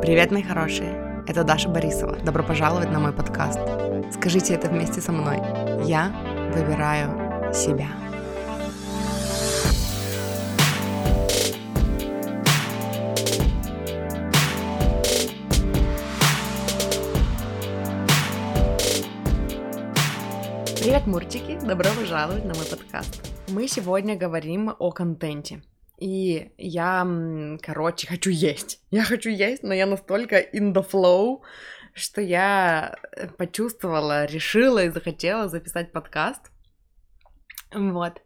Привет, мои хорошие! Это Даша Борисова. Добро пожаловать на мой подкаст. Скажите это вместе со мной. Я выбираю себя. Привет, мурчики! Добро пожаловать на мой подкаст. Мы сегодня говорим о контенте. И я, короче, хочу есть. Я хочу есть, но я настолько in the flow, что я э, почувствовала, решила и захотела записать подкаст. Вот.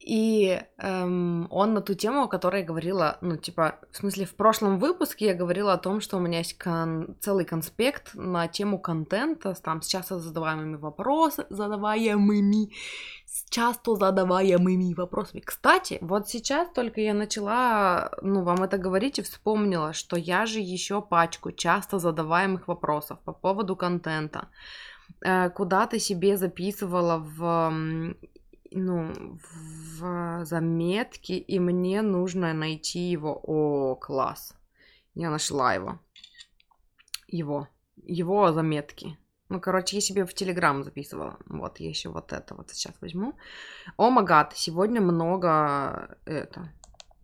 И эм, он на ту тему, о которой я говорила, ну, типа, в смысле, в прошлом выпуске я говорила о том, что у меня есть кон- целый конспект на тему контента, там, с часто задаваемыми вопросами, задаваемыми, часто задаваемыми вопросами. Кстати, вот сейчас только я начала, ну, вам это говорить и вспомнила, что я же еще пачку часто задаваемых вопросов по поводу контента э, куда-то себе записывала в ну, в заметке, и мне нужно найти его. О, класс. Я нашла его. Его. Его заметки. Ну, короче, я себе в Телеграм записывала. Вот, я еще вот это вот сейчас возьму. О, магад, сегодня много это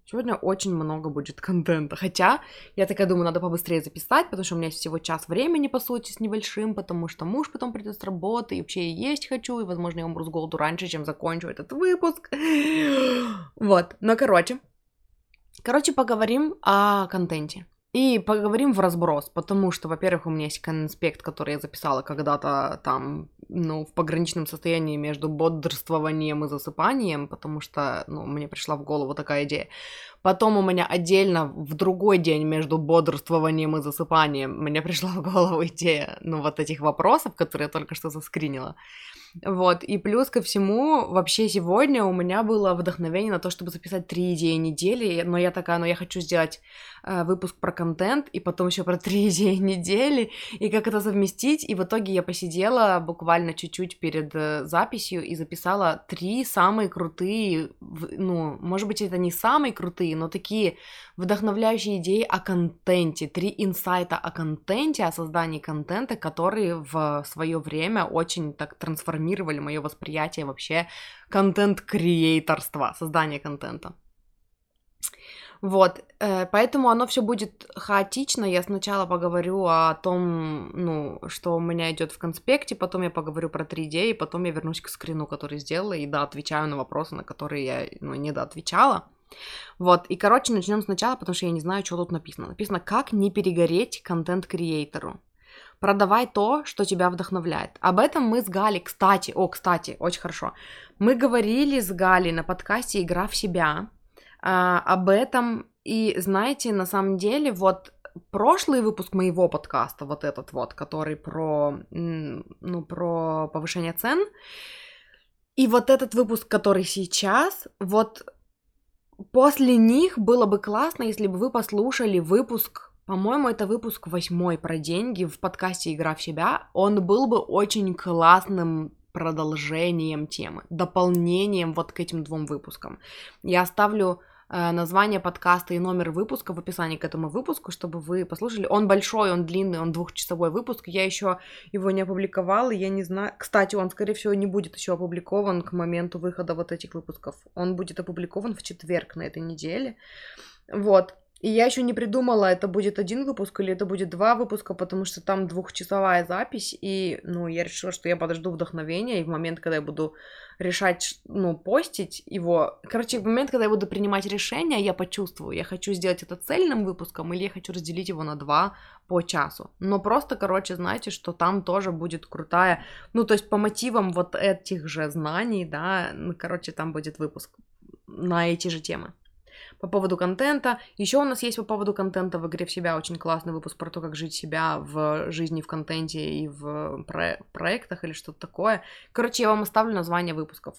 Сегодня очень много будет контента. Хотя, я такая думаю, надо побыстрее записать, потому что у меня есть всего час времени, по сути, с небольшим, потому что муж потом придет с работы, и вообще я есть хочу, и, возможно, я умру с голоду раньше, чем закончу этот выпуск. Вот, но, короче, короче, поговорим о контенте. И поговорим в разброс, потому что, во-первых, у меня есть конспект, который я записала когда-то там, ну, в пограничном состоянии между бодрствованием и засыпанием, потому что, ну, мне пришла в голову такая идея. Потом у меня отдельно в другой день между бодрствованием и засыпанием мне пришла в голову идея, ну, вот этих вопросов, которые я только что заскринила. Вот, и плюс ко всему, вообще сегодня у меня было вдохновение на то, чтобы записать три идеи недели, но я такая, ну я хочу сделать э, выпуск про контент, и потом еще про три идеи недели, и как это совместить, и в итоге я посидела буквально чуть-чуть перед э, записью и записала три самые крутые, ну, может быть, это не самые крутые, но такие вдохновляющие идеи о контенте, три инсайта о контенте, о создании контента, которые в свое время очень так трансформировали мое восприятие вообще контент-креаторства, создания контента. Вот, э, поэтому оно все будет хаотично. Я сначала поговорю о том, ну, что у меня идет в конспекте, потом я поговорю про 3D, и потом я вернусь к скрину, который сделала, и да, отвечаю на вопросы, на которые я, ну, не доотвечала. Вот, и, короче, начнем сначала, потому что я не знаю, что тут написано. Написано, как не перегореть контент-креатору. Продавай то, что тебя вдохновляет. Об этом мы с Галей, кстати, о, кстати, очень хорошо. Мы говорили с Галей на подкасте «Игра в себя» а, об этом. И знаете, на самом деле, вот прошлый выпуск моего подкаста, вот этот вот, который про, ну, про повышение цен, и вот этот выпуск, который сейчас, вот После них было бы классно, если бы вы послушали выпуск, по-моему, это выпуск восьмой про деньги в подкасте «Игра в себя». Он был бы очень классным продолжением темы, дополнением вот к этим двум выпускам. Я оставлю название подкаста и номер выпуска в описании к этому выпуску, чтобы вы послушали. Он большой, он длинный, он двухчасовой выпуск. Я еще его не опубликовала, я не знаю. Кстати, он, скорее всего, не будет еще опубликован к моменту выхода вот этих выпусков. Он будет опубликован в четверг на этой неделе. Вот. И я еще не придумала, это будет один выпуск или это будет два выпуска, потому что там двухчасовая запись, и, ну, я решила, что я подожду вдохновения, и в момент, когда я буду решать, ну, постить его, короче, в момент, когда я буду принимать решение, я почувствую, я хочу сделать это цельным выпуском, или я хочу разделить его на два по часу. Но просто, короче, знаете, что там тоже будет крутая, ну, то есть по мотивам вот этих же знаний, да, короче, там будет выпуск на эти же темы по поводу контента. Еще у нас есть по поводу контента в игре в себя очень классный выпуск про то, как жить себя в жизни, в контенте и в про- проектах или что-то такое. Короче, я вам оставлю название выпусков.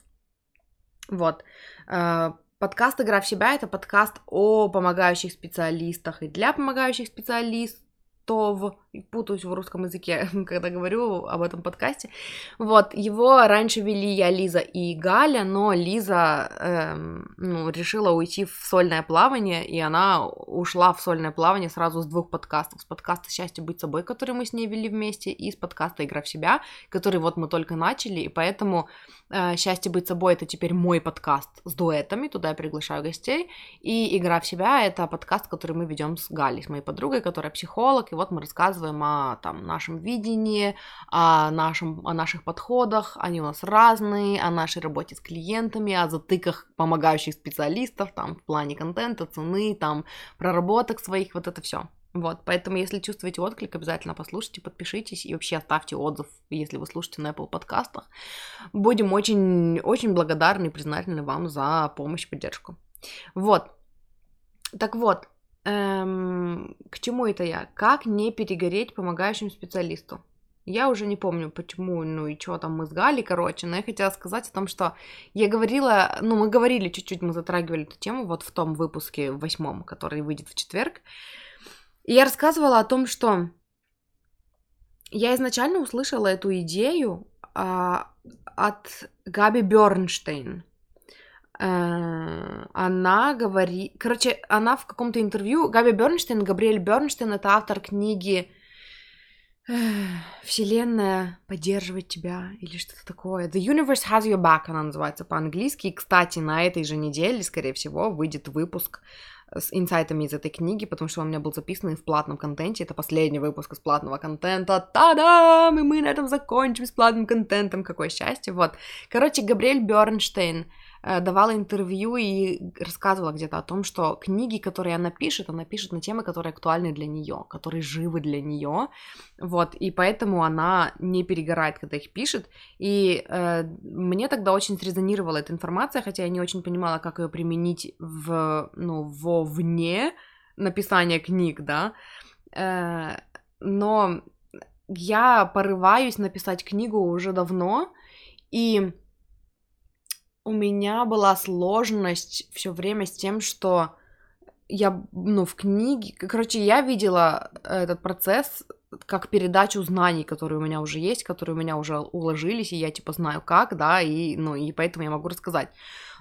Вот. Э, подкаст «Игра в себя» — это подкаст о помогающих специалистах и для помогающих специалистов, Ростов, путаюсь в русском языке, когда говорю об этом подкасте. Вот, его раньше вели я, Лиза и Галя, но Лиза эм, ну, решила уйти в сольное плавание, и она ушла в сольное плавание сразу с двух подкастов. С подкаста «Счастье быть собой», который мы с ней вели вместе, и с подкаста «Игра в себя», который вот мы только начали, и поэтому э, «Счастье быть собой» — это теперь мой подкаст с дуэтами, туда я приглашаю гостей, и «Игра в себя» — это подкаст, который мы ведем с Галей, с моей подругой, которая психолог, и вот мы рассказываем о там, нашем видении, о, нашем, о наших подходах, они у нас разные, о нашей работе с клиентами, о затыках помогающих специалистов, там, в плане контента, цены, там, проработок своих, вот это все. Вот, поэтому, если чувствуете отклик, обязательно послушайте, подпишитесь и вообще оставьте отзыв, если вы слушаете на Apple подкастах. Будем очень, очень благодарны и признательны вам за помощь и поддержку. Вот. Так вот, эм, к чему это я? Как не перегореть помогающим специалисту? Я уже не помню, почему, ну и что там мы с Галей, короче, но я хотела сказать о том, что я говорила, ну мы говорили чуть-чуть, мы затрагивали эту тему вот в том выпуске, восьмом, который выйдет в четверг, и я рассказывала о том, что я изначально услышала эту идею а, от Габи Бернштейн. Э, она говорит... Короче, она в каком-то интервью... Габи Бернштейн, Габриэль Бернштейн, это автор книги Вселенная поддерживает тебя или что-то такое. The Universe has your back, она называется по-английски. И, кстати, на этой же неделе, скорее всего, выйдет выпуск с инсайтами из этой книги, потому что он у меня был записан в платном контенте. Это последний выпуск из платного контента. Та-дам! И мы на этом закончим с платным контентом. Какое счастье. Вот. Короче, Габриэль Бернштейн Э, давала интервью и рассказывала где-то о том, что книги, которые она пишет, она пишет на темы, которые актуальны для нее, которые живы для нее, вот, и поэтому она не перегорает, когда их пишет, и э, мне тогда очень срезонировала эта информация, хотя я не очень понимала, как ее применить в, ну, во вне написания книг, да, э, но я порываюсь написать книгу уже давно, и у меня была сложность все время с тем, что я, ну, в книге, короче, я видела этот процесс как передачу знаний, которые у меня уже есть, которые у меня уже уложились, и я, типа, знаю как, да, и, ну, и поэтому я могу рассказать.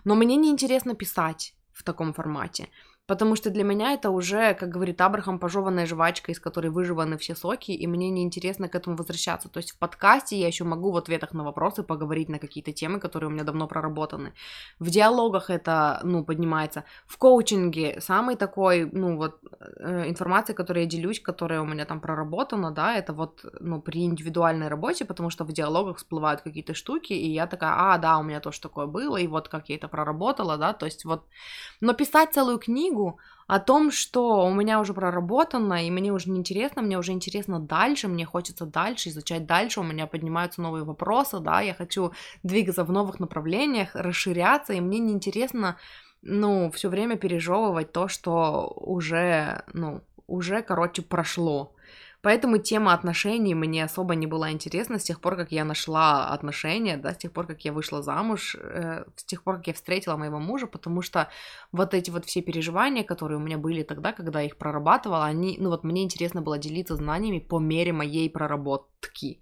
Но мне неинтересно писать в таком формате. Потому что для меня это уже, как говорит Абрахам, пожеванная жвачка, из которой выживаны все соки, и мне неинтересно к этому возвращаться. То есть в подкасте я еще могу в ответах на вопросы поговорить на какие-то темы, которые у меня давно проработаны. В диалогах это, ну, поднимается. В коучинге самый такой, ну, вот, э, информация, которой я делюсь, которая у меня там проработана, да, это вот, ну, при индивидуальной работе, потому что в диалогах всплывают какие-то штуки, и я такая, а, да, у меня тоже такое было, и вот как я это проработала, да, то есть вот... Но писать целую книгу, книгу о том, что у меня уже проработано, и мне уже не интересно, мне уже интересно дальше, мне хочется дальше изучать дальше, у меня поднимаются новые вопросы, да, я хочу двигаться в новых направлениях, расширяться, и мне неинтересно, ну, все время пережевывать то, что уже, ну, уже, короче, прошло. Поэтому тема отношений мне особо не была интересна с тех пор, как я нашла отношения, да, с тех пор, как я вышла замуж, э, с тех пор, как я встретила моего мужа, потому что вот эти вот все переживания, которые у меня были тогда, когда я их прорабатывала, они, ну вот мне интересно было делиться знаниями по мере моей проработки.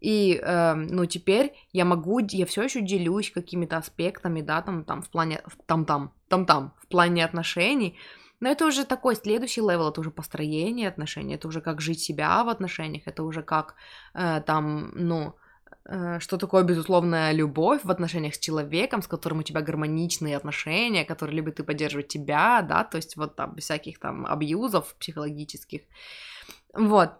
И, э, ну, теперь я могу, я все еще делюсь какими-то аспектами, да, там, там, в плане, там-там, там-там, в плане отношений, но это уже такой следующий level, это уже построение отношений, это уже как жить себя в отношениях, это уже как э, там, ну, э, что такое безусловная любовь в отношениях с человеком, с которым у тебя гармоничные отношения, который любит и поддерживает тебя, да, то есть вот там всяких там абьюзов психологических. Вот.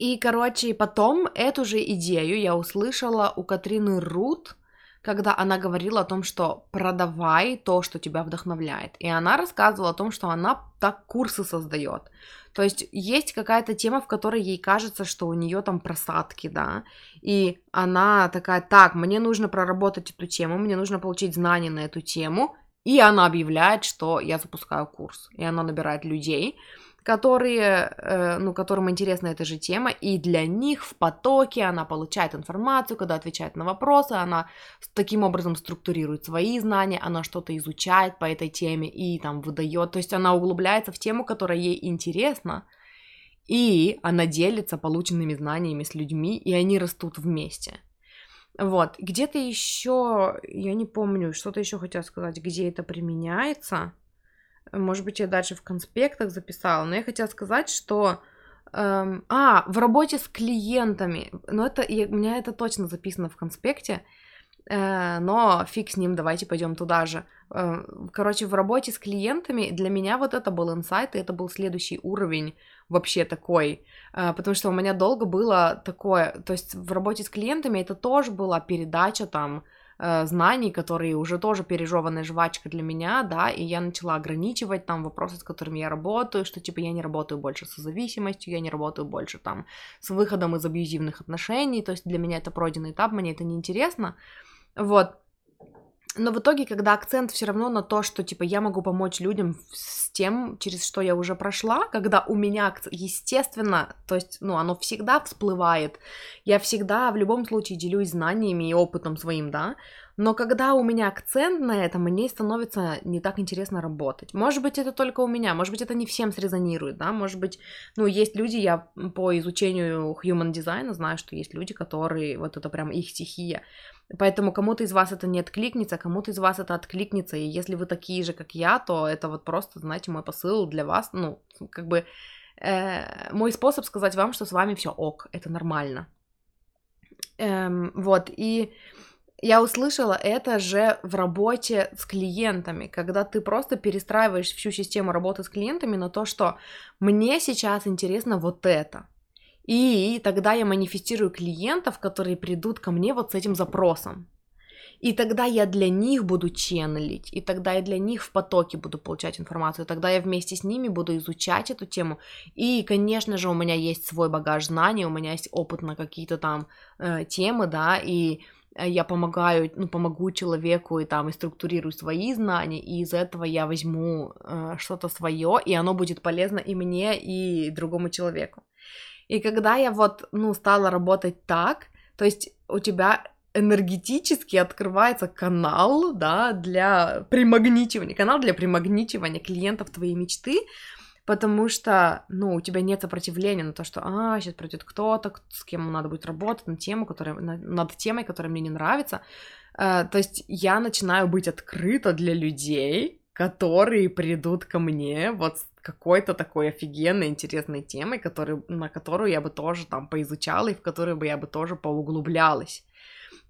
И, короче, потом эту же идею я услышала у Катрины Рут, когда она говорила о том, что продавай то, что тебя вдохновляет. И она рассказывала о том, что она так курсы создает. То есть есть какая-то тема, в которой ей кажется, что у нее там просадки, да, и она такая, так, мне нужно проработать эту тему, мне нужно получить знания на эту тему, и она объявляет, что я запускаю курс, и она набирает людей, которые, э, ну, которым интересна эта же тема, и для них в потоке она получает информацию, когда отвечает на вопросы, она таким образом структурирует свои знания, она что-то изучает по этой теме и там выдает, то есть она углубляется в тему, которая ей интересна, и она делится полученными знаниями с людьми, и они растут вместе. Вот, где-то еще, я не помню, что-то еще хотела сказать, где это применяется. Может быть, я дальше в конспектах записала, но я хотела сказать, что Эм, а, в работе с клиентами. Но это, я, у меня это точно записано в конспекте. Э, но фиг с ним, давайте пойдем туда же. Э, короче, в работе с клиентами для меня вот это был инсайт, и это был следующий уровень вообще такой. Э, потому что у меня долго было такое. То есть в работе с клиентами это тоже была передача там э, знаний, которые уже тоже пережеванная жвачка для меня, да, и я начала ограничивать там вопросы, с которыми я работаю, что типа я не работаю больше со зависимостью, я не работаю больше там с выходом из абьюзивных отношений, то есть для меня это пройденный этап, мне это не интересно, вот, но в итоге, когда акцент все равно на то, что типа я могу помочь людям с тем, через что я уже прошла, когда у меня, естественно, то есть, ну, оно всегда всплывает, я всегда в любом случае делюсь знаниями и опытом своим, да, но когда у меня акцент на этом, мне становится не так интересно работать. Может быть, это только у меня, может быть, это не всем срезонирует, да, может быть, ну, есть люди, я по изучению human design знаю, что есть люди, которые, вот это прям их стихия, Поэтому кому-то из вас это не откликнется, кому-то из вас это откликнется. И если вы такие же, как я, то это вот просто, знаете, мой посыл для вас. Ну, как бы э, мой способ сказать вам, что с вами все ок, это нормально. Эм, вот, и я услышала это же в работе с клиентами, когда ты просто перестраиваешь всю систему работы с клиентами на то, что мне сейчас интересно вот это. И тогда я манифестирую клиентов, которые придут ко мне вот с этим запросом. И тогда я для них буду ченнелить, и тогда я для них в потоке буду получать информацию, тогда я вместе с ними буду изучать эту тему. И, конечно же, у меня есть свой багаж знаний, у меня есть опыт на какие-то там э, темы, да, и я помогаю, ну, помогу человеку и там и структурирую свои знания, и из этого я возьму э, что-то свое, и оно будет полезно и мне, и другому человеку. И когда я вот, ну, стала работать так, то есть у тебя энергетически открывается канал, да, для примагничивания, канал для примагничивания клиентов твоей мечты, потому что, ну, у тебя нет сопротивления на то, что, а, сейчас придет кто-то, с кем надо будет работать на тему, которая, над темой, которая мне не нравится. Uh, то есть я начинаю быть открыта для людей, которые придут ко мне вот с какой-то такой офигенной, интересной темой, который, на которую я бы тоже там поизучала и в которую бы я бы тоже поуглублялась,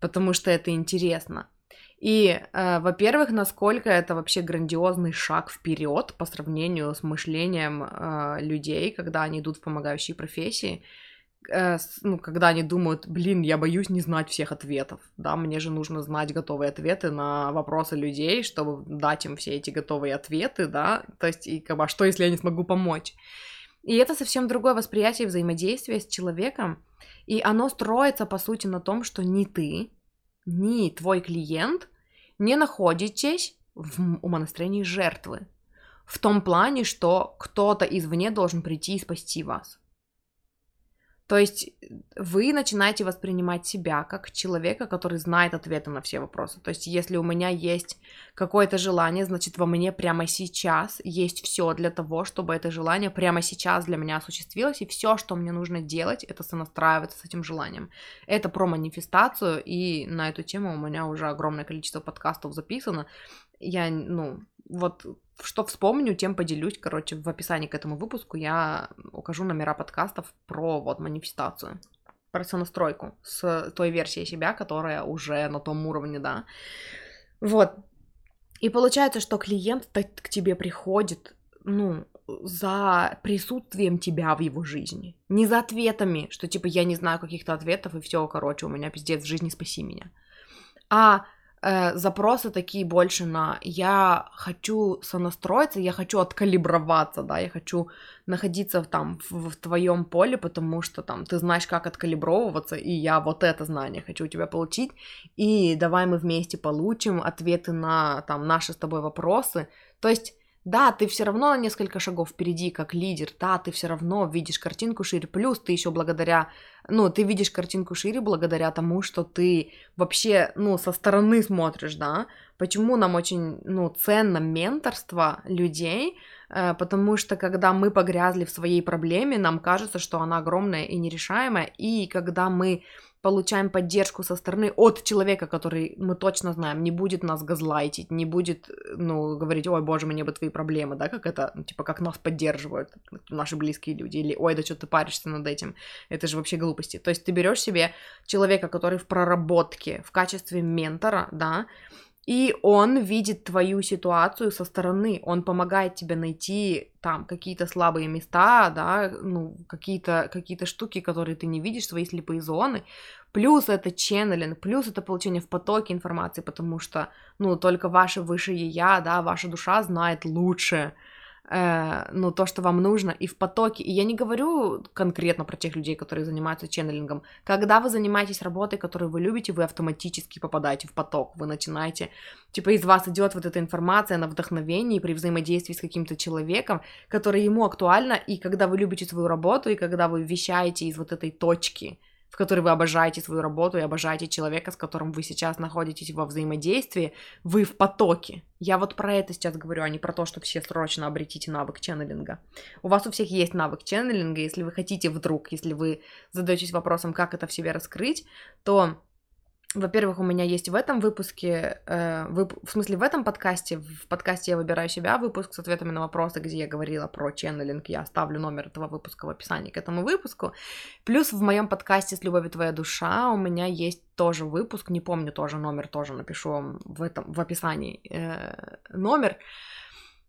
потому что это интересно. И, э, во-первых, насколько это вообще грандиозный шаг вперед по сравнению с мышлением э, людей, когда они идут в помогающие профессии ну, когда они думают, блин, я боюсь не знать всех ответов, да, мне же нужно знать готовые ответы на вопросы людей, чтобы дать им все эти готовые ответы, да, то есть, и как бы, а что, если я не смогу помочь? И это совсем другое восприятие взаимодействия с человеком, и оно строится, по сути, на том, что ни ты, ни твой клиент не находитесь в умонастроении жертвы. В том плане, что кто-то извне должен прийти и спасти вас. То есть вы начинаете воспринимать себя как человека, который знает ответы на все вопросы. То есть если у меня есть какое-то желание, значит во мне прямо сейчас есть все для того, чтобы это желание прямо сейчас для меня осуществилось, и все, что мне нужно делать, это сонастраиваться с этим желанием. Это про манифестацию, и на эту тему у меня уже огромное количество подкастов записано. Я, ну, вот что вспомню, тем поделюсь. Короче, в описании к этому выпуску я укажу номера подкастов про вот манифестацию, про сонастройку с той версией себя, которая уже на том уровне, да. Вот. И получается, что клиент к тебе приходит, ну, за присутствием тебя в его жизни. Не за ответами, что типа я не знаю каких-то ответов, и все, короче, у меня пиздец в жизни, спаси меня. А э, запросы такие больше на я хочу сонастроиться, я хочу откалиброваться, да, я хочу находиться там в, в твоем поле, потому что там ты знаешь, как откалибровываться, и я вот это знание хочу у тебя получить, и давай мы вместе получим ответы на там наши с тобой вопросы. То есть да, ты все равно на несколько шагов впереди как лидер, да, ты все равно видишь картинку шире, плюс ты еще благодаря, ну, ты видишь картинку шире благодаря тому, что ты вообще, ну, со стороны смотришь, да, почему нам очень, ну, ценно менторство людей, Э, потому что когда мы погрязли в своей проблеме, нам кажется, что она огромная и нерешаемая, и когда мы получаем поддержку со стороны от человека, который мы точно знаем, не будет нас газлайтить, не будет, ну, говорить, ой, боже, мне бы твои проблемы, да, как это, ну, типа, как нас поддерживают наши близкие люди, или, ой, да что ты паришься над этим, это же вообще глупости. То есть ты берешь себе человека, который в проработке, в качестве ментора, да, и он видит твою ситуацию со стороны, он помогает тебе найти там какие-то слабые места, да, ну, какие-то какие штуки, которые ты не видишь, свои слепые зоны. Плюс это ченнелинг, плюс это получение в потоке информации, потому что, ну, только ваше высшее я, да, ваша душа знает лучше, э, ну, то, что вам нужно, и в потоке. И я не говорю конкретно про тех людей, которые занимаются ченнелингом. Когда вы занимаетесь работой, которую вы любите, вы автоматически попадаете в поток. Вы начинаете, типа, из вас идет вот эта информация на вдохновении при взаимодействии с каким-то человеком, который ему актуально, и когда вы любите свою работу, и когда вы вещаете из вот этой точки, в которой вы обожаете свою работу и обожаете человека, с которым вы сейчас находитесь во взаимодействии, вы в потоке. Я вот про это сейчас говорю, а не про то, что все срочно обретите навык ченнелинга. У вас у всех есть навык ченнелинга, если вы хотите вдруг, если вы задаетесь вопросом, как это в себе раскрыть, то во-первых, у меня есть в этом выпуске, э, вып... в смысле в этом подкасте, в подкасте «Я выбираю себя» выпуск с ответами на вопросы, где я говорила про ченнелинг, я оставлю номер этого выпуска в описании к этому выпуску. Плюс в моем подкасте «С любовью твоя душа» у меня есть тоже выпуск, не помню тоже номер, тоже напишу вам в, этом, в описании э, номер,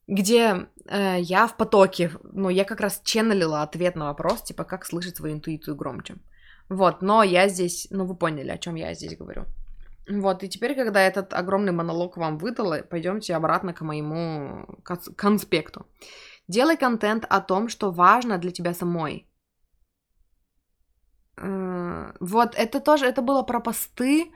где э, я в потоке, ну, я как раз ченнелила ответ на вопрос, типа, как слышать свою интуицию громче. Вот, но я здесь, ну вы поняли, о чем я здесь говорю. Вот, и теперь, когда этот огромный монолог вам выдала, пойдемте обратно к моему конспекту. Делай контент о том, что важно для тебя самой. Э, вот, это тоже, это было про посты,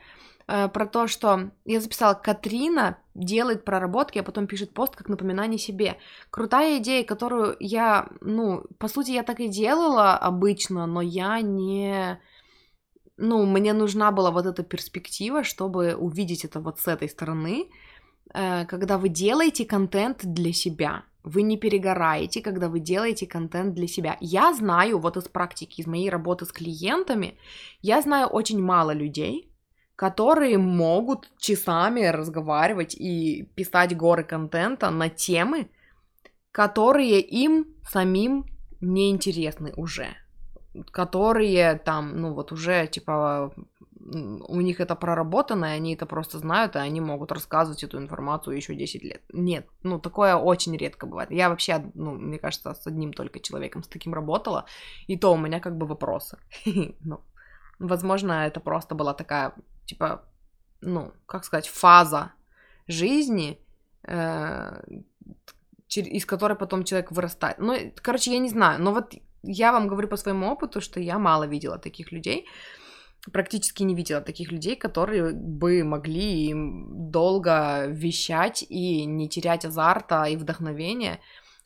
Э, про то, что я записала, Катрина делает проработки, а потом пишет пост как напоминание себе. Крутая идея, которую я, ну, по сути, я так и делала обычно, но я не... Ну, мне нужна была вот эта перспектива, чтобы увидеть это вот с этой стороны, э, когда вы делаете контент для себя. Вы не перегораете, когда вы делаете контент для себя. Я знаю, вот из практики, из моей работы с клиентами, я знаю очень мало людей, которые могут часами разговаривать и писать горы контента на темы, которые им самим не интересны уже, которые там, ну вот уже типа у них это проработано, и они это просто знают, и они могут рассказывать эту информацию еще 10 лет. Нет, ну такое очень редко бывает. Я вообще, ну, мне кажется, с одним только человеком с таким работала, и то у меня как бы вопросы. ну, возможно, это просто была такая типа, ну, как сказать, фаза жизни, э, из которой потом человек вырастает. Ну, короче, я не знаю, но вот я вам говорю по своему опыту, что я мало видела таких людей, практически не видела таких людей, которые бы могли долго вещать и не терять азарта и вдохновения,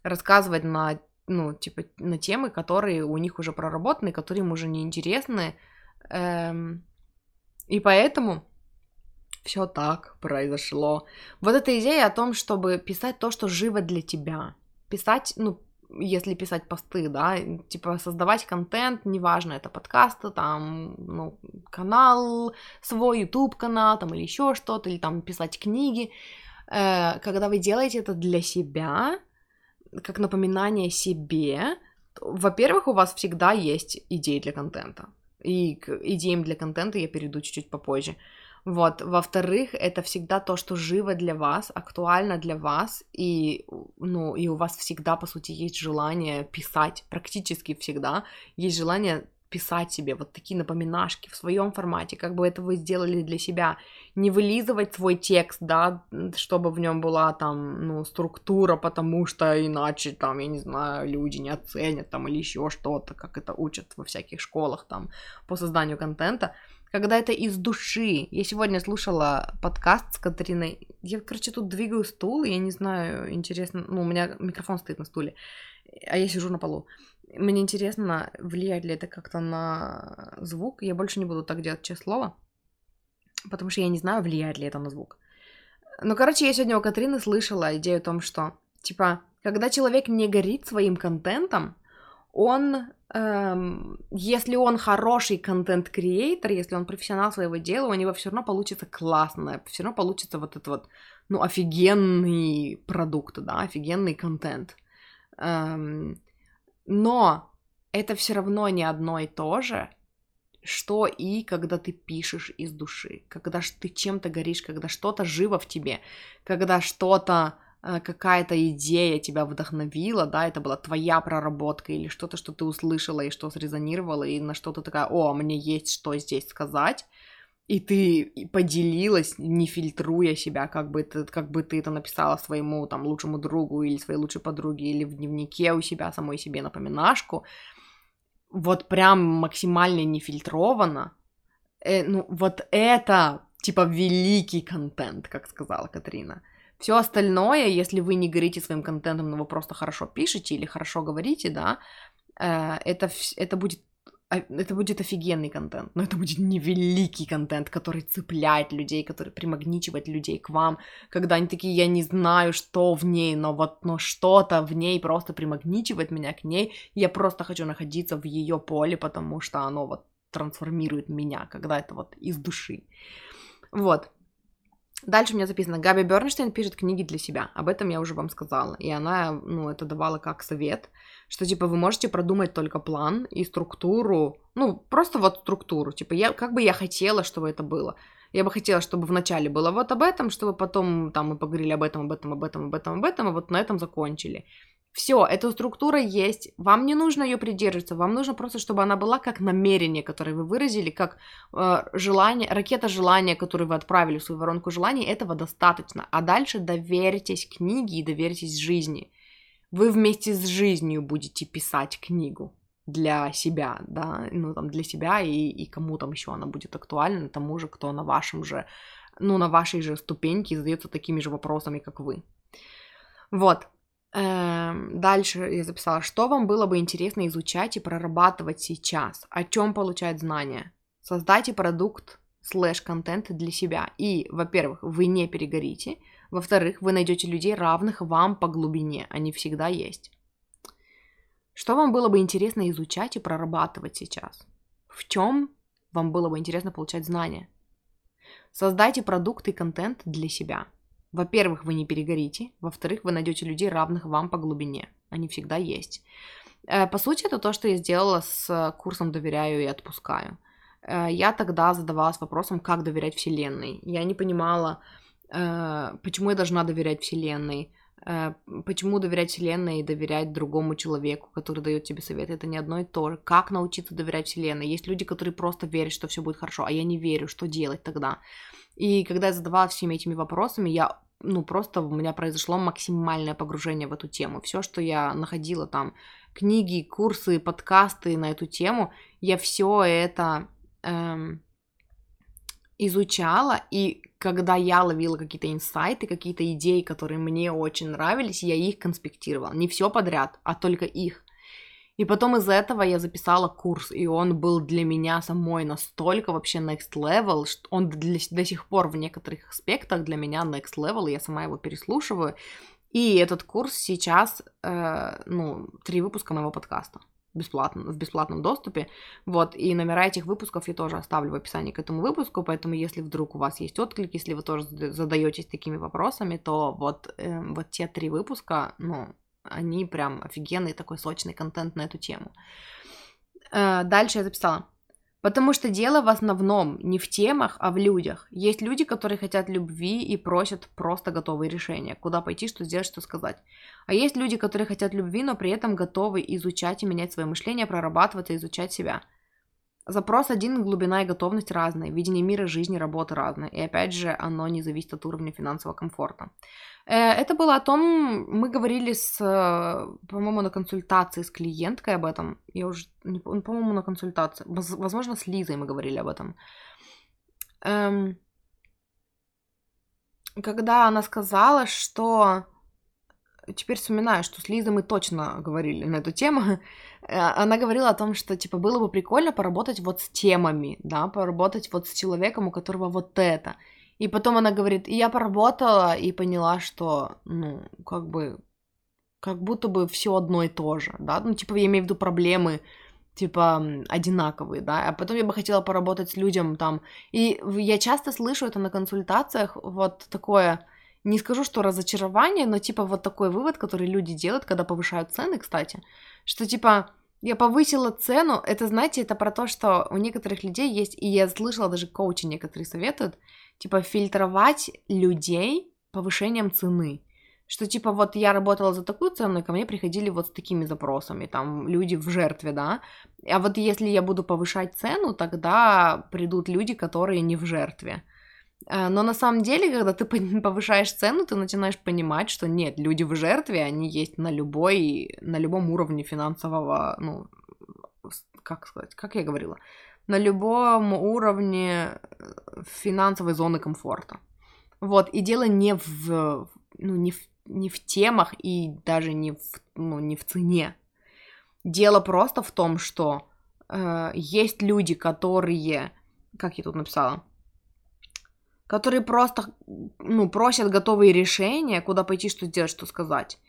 рассказывать на, ну, типа, на темы, которые у них уже проработаны, которые им уже не интересны, эм, и поэтому все так произошло. Вот эта идея о том, чтобы писать то, что живо для тебя. Писать, ну, если писать посты, да, типа создавать контент, неважно, это подкасты, там, ну, канал, свой YouTube канал, там, или еще что-то, или там писать книги, э, когда вы делаете это для себя, как напоминание себе, во-первых, у вас всегда есть идеи для контента. И к идеям для контента я перейду чуть-чуть попозже. Вот. Во-вторых, это всегда то, что живо для вас, актуально для вас, и, ну, и у вас всегда, по сути, есть желание писать, практически всегда есть желание писать себе вот такие напоминашки в своем формате, как бы это вы сделали для себя, не вылизывать свой текст, да, чтобы в нем была там, ну, структура, потому что иначе там, я не знаю, люди не оценят там или еще что-то, как это учат во всяких школах там по созданию контента, когда это из души. Я сегодня слушала подкаст с Катариной. Я, короче, тут двигаю стул, я не знаю, интересно, ну, у меня микрофон стоит на стуле, а я сижу на полу. Мне интересно, влияет ли это как-то на звук. Я больше не буду так делать, честное слово. Потому что я не знаю, влияет ли это на звук. Ну, короче, я сегодня у Катрины слышала идею о том, что, типа, когда человек не горит своим контентом, он, эм, если он хороший контент-креатор, если он профессионал своего дела, у него все равно получится классно, все равно получится вот этот вот, ну, офигенный продукт, да, офигенный контент. Эм, но это все равно не одно и то же, что и когда ты пишешь из души, когда ты чем-то горишь, когда что-то живо в тебе, когда что-то Э, какая-то идея тебя вдохновила, да, это была твоя проработка или что-то, что ты услышала и что срезонировало, и на что-то такая, о, мне есть что здесь сказать, и ты поделилась, не фильтруя себя, как бы, ты, как бы ты это написала своему там лучшему другу или своей лучшей подруге, или в дневнике у себя, самой себе напоминашку, вот прям максимально нефильтровано, э, ну, вот это, типа, великий контент, как сказала Катрина. Все остальное, если вы не горите своим контентом, но вы просто хорошо пишете или хорошо говорите, да, э, это, это будет это будет офигенный контент, но это будет невеликий контент, который цепляет людей, который примагничивает людей к вам, когда они такие, я не знаю, что в ней, но вот но что-то в ней просто примагничивает меня к ней, я просто хочу находиться в ее поле, потому что оно вот трансформирует меня, когда это вот из души. Вот. Дальше у меня записано, Габи Бернштейн пишет книги для себя. Об этом я уже вам сказала. И она, ну, это давала как совет, что, типа, вы можете продумать только план и структуру, ну, просто вот структуру. Типа, я, как бы я хотела, чтобы это было. Я бы хотела, чтобы вначале было вот об этом, чтобы потом там мы поговорили об этом, об этом, об этом, об этом, об этом, и вот на этом закончили. Все, эта структура есть, вам не нужно ее придерживаться, вам нужно просто, чтобы она была как намерение, которое вы выразили, как э, желание, ракета желания, которую вы отправили в свою воронку желаний, этого достаточно. А дальше доверьтесь книге и доверьтесь жизни. Вы вместе с жизнью будете писать книгу для себя, да, ну там для себя и, и кому там еще она будет актуальна, тому же, кто на вашем же, ну на вашей же ступеньке задается такими же вопросами, как вы. Вот, Эм, дальше я записала, что вам было бы интересно изучать и прорабатывать сейчас, о чем получать знания. Создайте продукт слэш-контент для себя. И, во-первых, вы не перегорите. Во-вторых, вы найдете людей, равных вам по глубине. Они всегда есть. Что вам было бы интересно изучать и прорабатывать сейчас? В чем вам было бы интересно получать знания? Создайте продукт и контент для себя – во-первых, вы не перегорите. Во-вторых, вы найдете людей, равных вам по глубине. Они всегда есть. Э, по сути, это то, что я сделала с курсом «Доверяю и отпускаю». Э, я тогда задавалась вопросом, как доверять Вселенной. Я не понимала, почему я должна доверять Вселенной, почему доверять Вселенной и доверять другому человеку, который дает тебе совет, это не одно и то же. Как научиться доверять Вселенной? Есть люди, которые просто верят, что все будет хорошо, а я не верю, что делать тогда? И когда я задавалась всеми этими вопросами, я ну, просто у меня произошло максимальное погружение в эту тему. Все, что я находила там, книги, курсы, подкасты на эту тему, я все это эм, изучала, и когда я ловила какие-то инсайты, какие-то идеи, которые мне очень нравились, я их конспектировала. Не все подряд, а только их. И потом из этого я записала курс, и он был для меня самой настолько вообще next level, что он для, до сих пор в некоторых аспектах для меня next level, я сама его переслушиваю. И этот курс сейчас, э, ну, три выпуска моего подкаста бесплатно, в бесплатном доступе. Вот, и номера этих выпусков я тоже оставлю в описании к этому выпуску, поэтому если вдруг у вас есть отклик, если вы тоже задаетесь такими вопросами, то вот, э, вот те три выпуска, ну, они прям офигенный такой сочный контент на эту тему. Э, дальше я записала. Потому что дело в основном не в темах, а в людях. Есть люди, которые хотят любви и просят просто готовые решения. Куда пойти, что сделать, что сказать. А есть люди, которые хотят любви, но при этом готовы изучать и менять свое мышление, прорабатывать и изучать себя. Запрос один, глубина и готовность разные, видение мира, жизни, работы разные. И опять же, оно не зависит от уровня финансового комфорта. Э, это было о том, мы говорили с, по-моему, на консультации с клиенткой об этом. Я уже, по-моему, на консультации. Возможно, с Лизой мы говорили об этом. Эм, когда она сказала, что теперь вспоминаю, что с Лизой мы точно говорили на эту тему. Э, она говорила о том, что, типа, было бы прикольно поработать вот с темами, да, поработать вот с человеком, у которого вот это. И потом она говорит, и я поработала и поняла, что, ну, как бы, как будто бы все одно и то же, да, ну, типа, я имею в виду проблемы, типа, одинаковые, да, а потом я бы хотела поработать с людям там, и я часто слышу это на консультациях, вот такое, не скажу, что разочарование, но, типа, вот такой вывод, который люди делают, когда повышают цены, кстати, что, типа, я повысила цену, это, знаете, это про то, что у некоторых людей есть, и я слышала, даже коучи некоторые советуют, типа, фильтровать людей повышением цены. Что типа вот я работала за такую цену, и ко мне приходили вот с такими запросами, там люди в жертве, да, а вот если я буду повышать цену, тогда придут люди, которые не в жертве. Э, но на самом деле, когда ты повышаешь цену, ты начинаешь понимать, что нет, люди в жертве, они есть на любой, на любом уровне финансового, ну, как сказать, как я говорила, на любом уровне э, финансовой зоны комфорта. Вот, и дело не в, ну, не в не в темах и даже не в, ну, не в цене. Дело просто в том, что э, есть люди, которые, как я тут написала, которые просто, ну, просят готовые решения, куда пойти, что сделать, что сказать.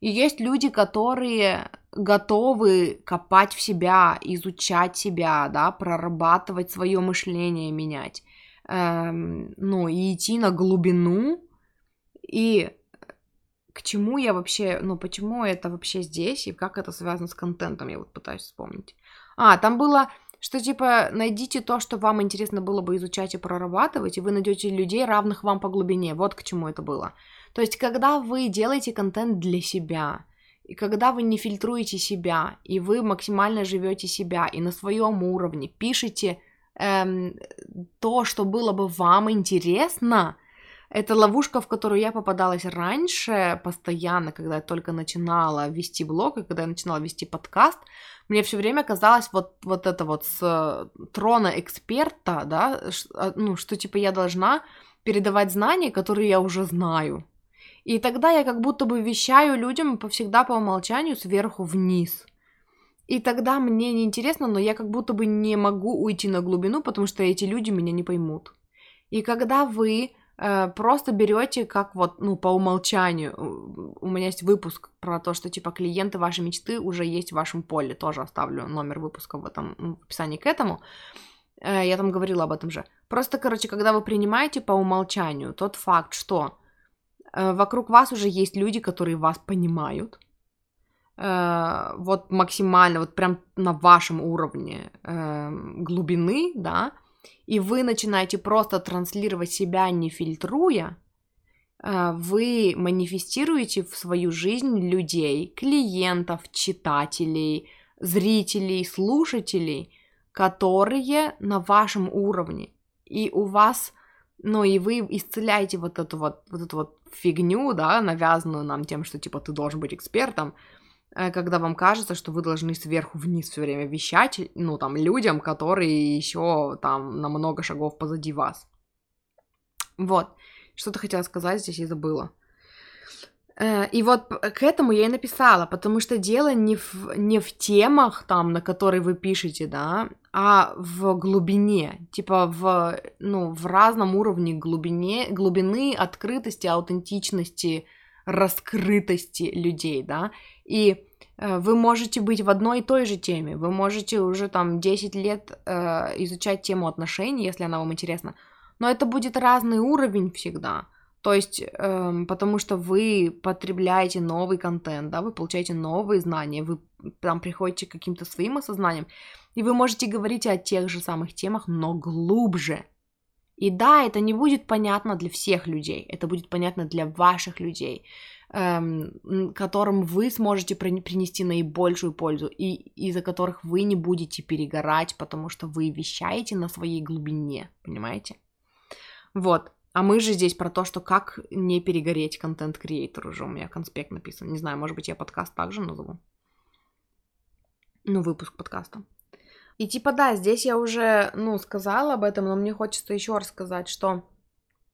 И есть люди, которые готовы копать в себя, изучать себя, да, прорабатывать свое мышление, менять, эм, ну, и идти на глубину. И к чему я вообще, ну, почему это вообще здесь и как это связано с контентом, я вот пытаюсь вспомнить. А, там было, что типа найдите то, что вам интересно было бы изучать и прорабатывать, и вы найдете людей, равных вам по глубине. Вот к чему это было. То есть, когда вы делаете контент для себя, и когда вы не фильтруете себя, и вы максимально живете себя, и на своем уровне пишете эм, то, что было бы вам интересно, это ловушка, в которую я попадалась раньше постоянно, когда я только начинала вести блог, и когда я начинала вести подкаст, мне все время казалось вот, вот это вот с э, трона эксперта, да, а, ну, что типа я должна передавать знания, которые я уже знаю. И тогда я как будто бы вещаю людям повсегда по умолчанию сверху вниз. И тогда мне неинтересно, но я как будто бы не могу уйти на глубину, потому что эти люди меня не поймут. И когда вы Э, просто берете как вот, ну, по умолчанию. У меня есть выпуск про то, что, типа, клиенты вашей мечты уже есть в вашем поле. Тоже оставлю номер выпуска в этом в описании к этому. Э, я там говорила об этом же. Просто, короче, когда вы принимаете по умолчанию тот факт, что вокруг вас уже есть люди, которые вас понимают, вот максимально, вот прям на вашем уровне глубины, да, и вы начинаете просто транслировать себя, не фильтруя, э, вы манифестируете в свою жизнь людей, клиентов, читателей, зрителей, слушателей, которые на вашем уровне. И у вас, ну и вы исцеляете вот эту вот, вот эту вот фигню, да, навязанную нам тем, что типа ты должен быть экспертом, Э, когда вам кажется, что вы должны сверху вниз все время вещать, ну, там, людям, которые еще там на много шагов позади вас. Вот. Что-то хотела сказать, здесь и забыла. Э, и вот к этому я и написала, потому что дело не в, не в темах, там, на которые вы пишете, да, а в глубине, типа в, ну, в разном уровне глубине, глубины, открытости, аутентичности, раскрытости людей, да, и э, вы можете быть в одной и той же теме, вы можете уже там 10 лет э, изучать тему отношений, если она вам интересна, но это будет разный уровень всегда, то есть, э, потому что вы потребляете новый контент, да, вы получаете новые знания, вы там приходите к каким-то своим осознаниям, и вы можете говорить о тех же самых темах, но глубже. И да, это не будет понятно для всех людей, это будет понятно для ваших людей эм, которым вы сможете принести наибольшую пользу и из-за которых вы не будете перегорать, потому что вы вещаете на своей глубине, понимаете? Вот. А мы же здесь про то, что как не перегореть контент-креатор уже у меня конспект написан. Не знаю, может быть, я подкаст также назову. Ну, выпуск подкаста. И типа, да, здесь я уже, ну, сказала об этом, но мне хочется еще раз сказать, что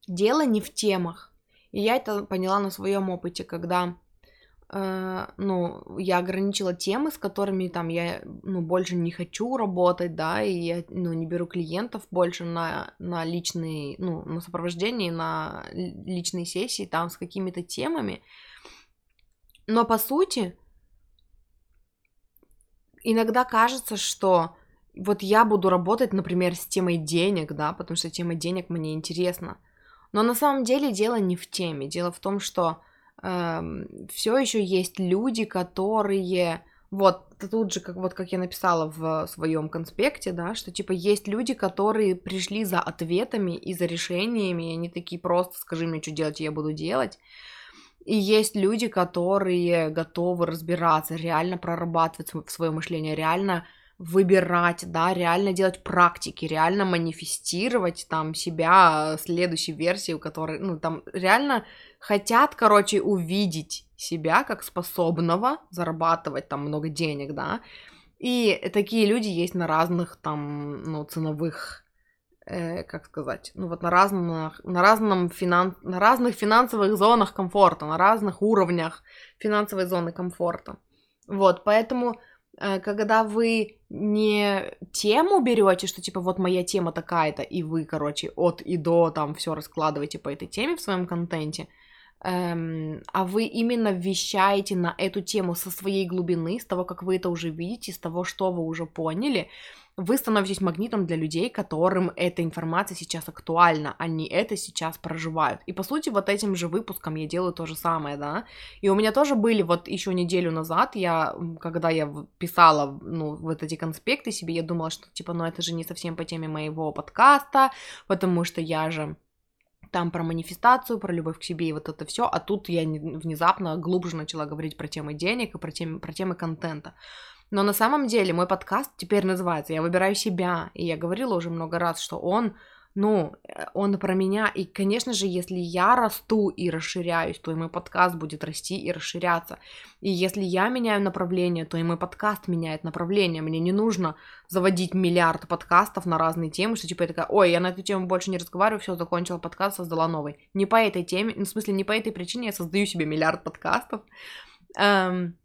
дело не в темах. И я это поняла на своем опыте, когда Uh, ну, я ограничила темы, с которыми там я, ну, больше не хочу работать, да, и я, ну, не беру клиентов больше на, на личные, ну, на сопровождение, на личные сессии там с какими-то темами. Но по сути, иногда кажется, что вот я буду работать, например, с темой денег, да, потому что тема денег мне интересна. Но на самом деле дело не в теме. Дело в том, что э, эм, все еще есть люди, которые вот тут же, как вот как я написала в своем конспекте, да, что типа есть люди, которые пришли за ответами и за решениями, и они такие просто скажи мне, что делать, я буду делать. И есть люди, которые готовы разбираться, реально прорабатывать свое мышление, реально выбирать, да, реально делать практики, реально манифестировать там себя следующей версии, у которой, ну, там реально хотят, короче, увидеть себя как способного зарабатывать там много денег, да, и такие люди есть на разных там, ну, ценовых, э, как сказать, ну вот на разных, на разном финан, на разных финансовых зонах комфорта, на разных уровнях финансовой зоны комфорта. Вот, поэтому Э, когда вы не тему берете, что типа вот моя тема такая-то, и вы, короче, от и до там все раскладываете по этой теме в своем контенте, эм, а вы именно вещаете на эту тему со своей глубины, с того, как вы это уже видите, с того, что вы уже поняли, вы становитесь магнитом для людей, которым эта информация сейчас актуальна, они это сейчас проживают. И по сути вот этим же выпуском я делаю то же самое, да. И у меня тоже были вот еще неделю назад, я, когда я писала, ну, вот эти конспекты себе, я думала, что типа, ну это же не совсем по теме моего подкаста, потому что я же там про манифестацию, про любовь к себе и вот это все, а тут я внезапно глубже начала говорить про темы денег и про темы, про темы контента. Но на самом деле мой подкаст теперь называется «Я выбираю себя», и я говорила уже много раз, что он, ну, э, он про меня, и, конечно же, если я расту и расширяюсь, то и мой подкаст будет расти и расширяться. И если я меняю направление, то и мой подкаст меняет направление. Мне не нужно заводить миллиард подкастов на разные темы, что типа я такая, ой, я на эту тему больше не разговариваю, все, закончила подкаст, создала новый. Не по этой теме, ну, в смысле, не по этой причине я создаю себе миллиард подкастов. Эм,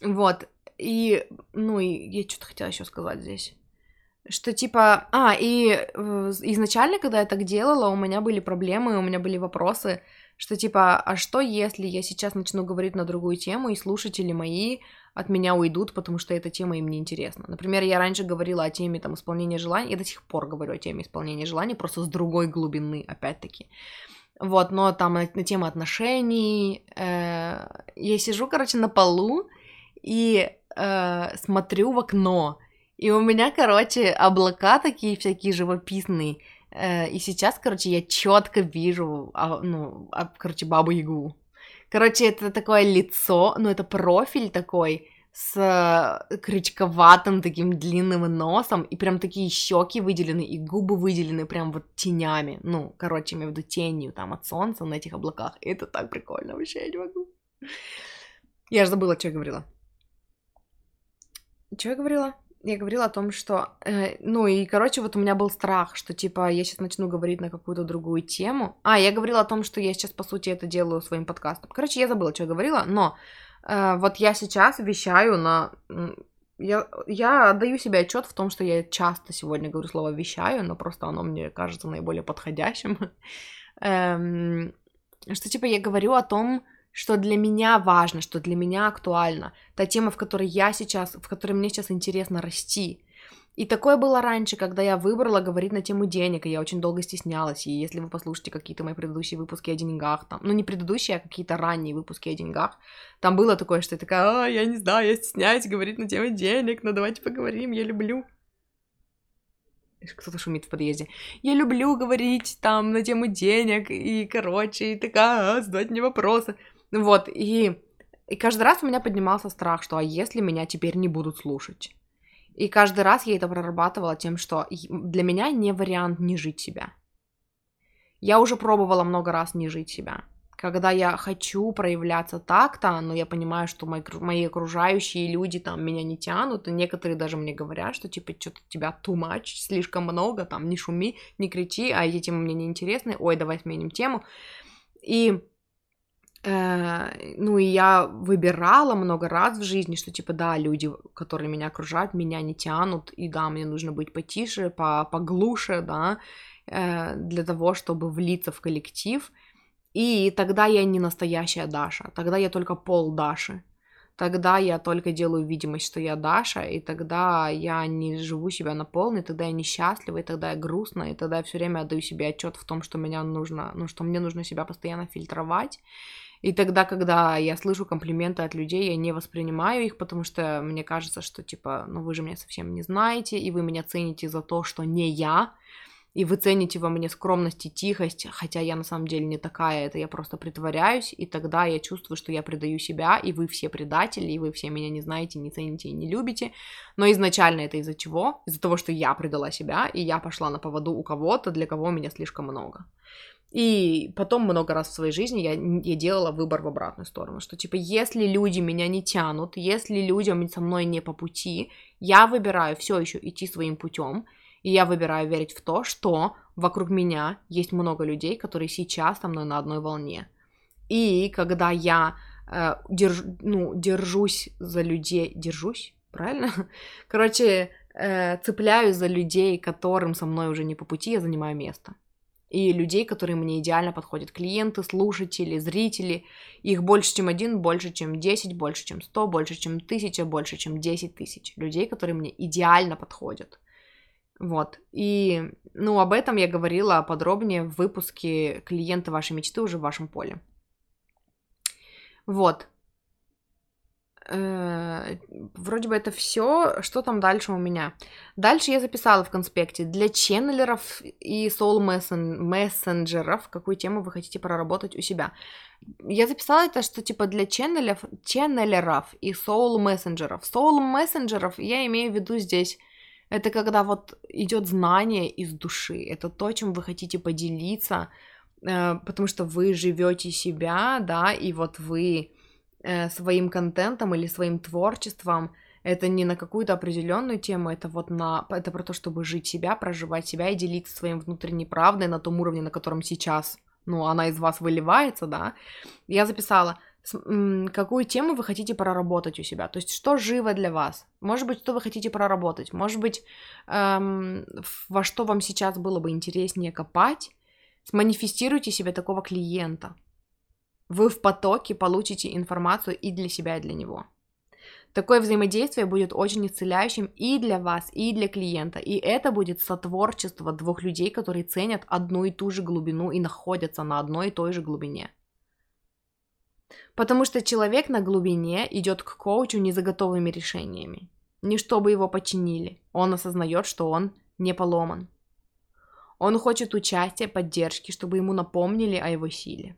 вот, и, ну, и я что-то хотела еще сказать здесь. Что типа, а, и э, изначально, когда я так делала, у меня были проблемы, у меня были вопросы, что типа, а что если я сейчас начну говорить на другую тему, и слушатели мои от меня уйдут, потому что эта тема им не интересна. Например, я раньше говорила о теме там исполнения желаний, я до сих пор говорю о теме исполнения желаний, просто с другой глубины, опять-таки. Вот, но там на, на тему отношений, э, я сижу, короче, на полу, и э, смотрю в окно, и у меня, короче, облака такие всякие живописные, э, и сейчас, короче, я четко вижу, а, ну, а, короче, бабу Ягу. Короче, это такое лицо, ну, это профиль такой, с крючковатым таким длинным носом, и прям такие щеки выделены, и губы выделены прям вот тенями, ну, короче, имею в виду тенью там от солнца на этих облаках, это так прикольно, вообще я не могу. Я же забыла, что я говорила. Что я говорила? Я говорила о том, что, э, ну и, короче, вот у меня был страх, что, типа, я сейчас начну говорить на какую-то другую тему. А, я говорила о том, что я сейчас, по сути, это делаю своим подкастом. Короче, я забыла, что я говорила, но э, вот я сейчас вещаю на... Я, я отдаю себе отчет в том, что я часто сегодня говорю слово вещаю, но просто оно мне кажется наиболее подходящим. Эм, что, типа, я говорю о том, что для меня важно, что для меня актуально, та тема, в которой я сейчас, в которой мне сейчас интересно расти. И такое было раньше, когда я выбрала говорить на тему денег, и я очень долго стеснялась. И если вы послушаете какие-то мои предыдущие выпуски о деньгах, там, ну не предыдущие, а какие-то ранние выпуски о деньгах, там было такое, что я такая, а, я не знаю, я стесняюсь говорить на тему денег, но давайте поговорим, я люблю. Кто-то шумит в подъезде. Я люблю говорить там на тему денег, и, короче, и такая, а, задавать мне вопросы. Вот, и, и каждый раз у меня поднимался страх, что а если меня теперь не будут слушать? И каждый раз я это прорабатывала тем, что для меня не вариант не жить себя. Я уже пробовала много раз не жить себя. Когда я хочу проявляться так-то, но я понимаю, что мои, мои окружающие люди там меня не тянут, и некоторые даже мне говорят, что типа что-то тебя too much, слишком много, там не шуми, не кричи, а эти темы мне не интересны, ой, давай сменим тему. И ну и я выбирала много раз в жизни, что типа да, люди, которые меня окружают, меня не тянут, и да, мне нужно быть потише, по поглуше, да, э, для того, чтобы влиться в коллектив. И тогда я не настоящая Даша, тогда я только пол Даши. Тогда я только делаю видимость, что я Даша, и тогда я не живу себя на полный, тогда я несчастлива, и тогда я грустна, и тогда я все время отдаю себе отчет в том, что меня нужно, ну, что мне нужно себя постоянно фильтровать. И тогда, когда я слышу комплименты от людей, я не воспринимаю их, потому что мне кажется, что типа, ну вы же меня совсем не знаете, и вы меня цените за то, что не я, и вы цените во мне скромность и тихость, хотя я на самом деле не такая, это я просто притворяюсь, и тогда я чувствую, что я предаю себя, и вы все предатели, и вы все меня не знаете, не цените и не любите, но изначально это из-за чего? Из-за того, что я предала себя, и я пошла на поводу у кого-то, для кого меня слишком много. И потом много раз в своей жизни я, я делала выбор в обратную сторону, что типа если люди меня не тянут, если людям со мной не по пути, я выбираю все еще идти своим путем, и я выбираю верить в то, что вокруг меня есть много людей, которые сейчас со мной на одной волне. И когда я э, держ, ну, держусь за людей, держусь, правильно? Короче, э, цепляюсь за людей, которым со мной уже не по пути, я занимаю место. И людей, которые мне идеально подходят. Клиенты, слушатели, зрители. Их больше, чем один, больше, чем 10, больше, чем 100, больше, чем тысяча, больше, чем 10 тысяч. Людей, которые мне идеально подходят. Вот. И, ну, об этом я говорила подробнее в выпуске «Клиенты вашей мечты» уже в вашем поле. Вот. Э, вроде бы это все. Что там дальше у меня? Дальше я записала в конспекте для ченнелеров и соул мессенджеров, какую тему вы хотите проработать у себя. Я записала это, что типа для ченнелеров, ченнелеров и соул мессенджеров. Соул мессенджеров я имею в виду здесь это когда вот идет знание из души, это то, чем вы хотите поделиться, э, потому что вы живете себя, да, и вот вы э, своим контентом или своим творчеством. Это не на какую-то определенную тему, это вот на это про то, чтобы жить себя, проживать себя и делиться своим внутренней правдой на том уровне, на котором сейчас, ну, она из вас выливается, да. Я записала какую тему вы хотите проработать у себя, то есть что живо для вас, может быть, что вы хотите проработать, может быть, эм, во что вам сейчас было бы интереснее копать, сманифестируйте себе такого клиента, вы в потоке получите информацию и для себя, и для него. Такое взаимодействие будет очень исцеляющим и для вас, и для клиента. И это будет сотворчество двух людей, которые ценят одну и ту же глубину и находятся на одной и той же глубине. Потому что человек на глубине идет к коучу не за готовыми решениями, не чтобы его починили. Он осознает, что он не поломан. Он хочет участия, поддержки, чтобы ему напомнили о его силе.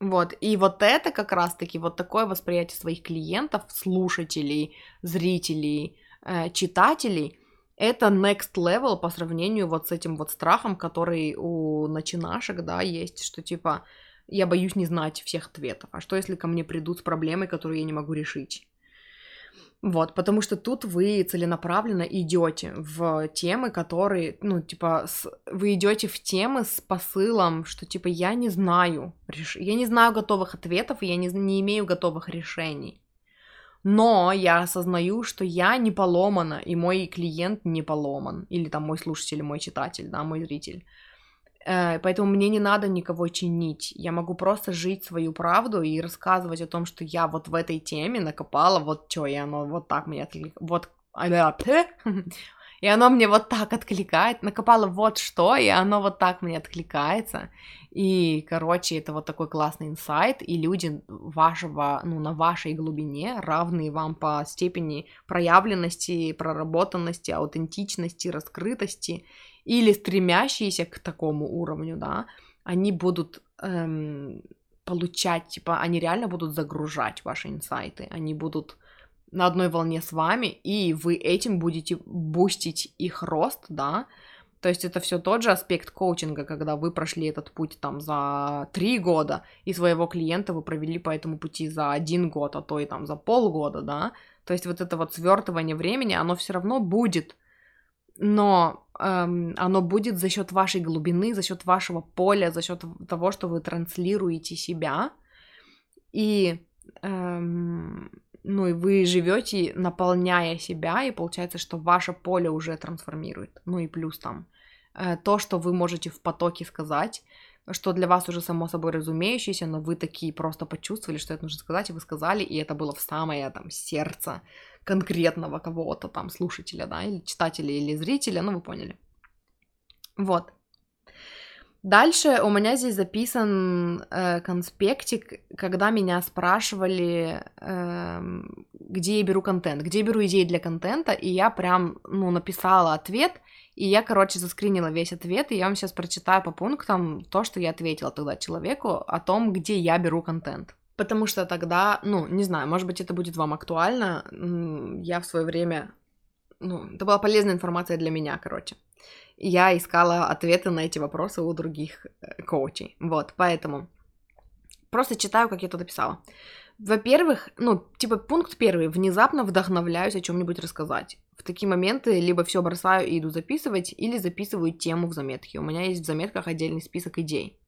Вот, и вот это как раз-таки вот такое восприятие своих клиентов, слушателей, зрителей, э, читателей, это next level по сравнению вот с этим вот страхом, который у начинашек, да, есть, что типа, я боюсь не знать всех ответов. А что, если ко мне придут с проблемой, которую я не могу решить? Вот, потому что тут вы целенаправленно идете в темы, которые, ну, типа, с, вы идете в темы с посылом, что, типа, я не знаю, реш... я не знаю готовых ответов, я не, не имею готовых решений. Но я осознаю, что я не поломана, и мой клиент не поломан, или там мой слушатель, мой читатель, да, мой зритель. Э, поэтому мне не надо никого чинить. Я могу просто жить свою правду и рассказывать о том, что я вот в этой теме накопала вот что, и оно вот так мне откликает. Вот и оно мне вот так откликает, накопала вот что, и оно вот так мне откликается. И, короче, это вот такой классный инсайт, и люди вашего, ну, на вашей глубине, равные вам по степени проявленности, проработанности, аутентичности, раскрытости, или стремящиеся к такому уровню, да, они будут эм, получать, типа, они реально будут загружать ваши инсайты, они будут на одной волне с вами, и вы этим будете бустить их рост, да, то есть это все тот же аспект коучинга, когда вы прошли этот путь там за три года, и своего клиента вы провели по этому пути за один год, а то и там за полгода, да. То есть вот это вот свертывание времени, оно все равно будет, но эм, оно будет за счет вашей глубины, за счет вашего поля, за счет того, что вы транслируете себя. И эм, ну и вы живете, наполняя себя, и получается, что ваше поле уже трансформирует. Ну и плюс там э, то, что вы можете в потоке сказать, что для вас уже само собой разумеющееся, но вы такие просто почувствовали, что это нужно сказать, и вы сказали, и это было в самое там сердце конкретного кого-то там слушателя, да, или читателя, или зрителя, ну вы поняли. Вот. Дальше у меня здесь записан э, конспектик, когда меня спрашивали, э, где я беру контент, где я беру идеи для контента, и я прям, ну, написала ответ, и я, короче, заскринила весь ответ, и я вам сейчас прочитаю по пунктам то, что я ответила тогда человеку о том, где я беру контент. Потому что тогда, ну, не знаю, может быть, это будет вам актуально. Я в свое время, ну, это была полезная информация для меня, короче я искала ответы на эти вопросы у других э, коучей. Вот, поэтому просто читаю, как я тут написала. Во-первых, ну, типа, пункт первый. Внезапно вдохновляюсь о чем-нибудь рассказать. В такие моменты либо все бросаю и иду записывать, или записываю тему в заметке. У меня есть в заметках отдельный список идей.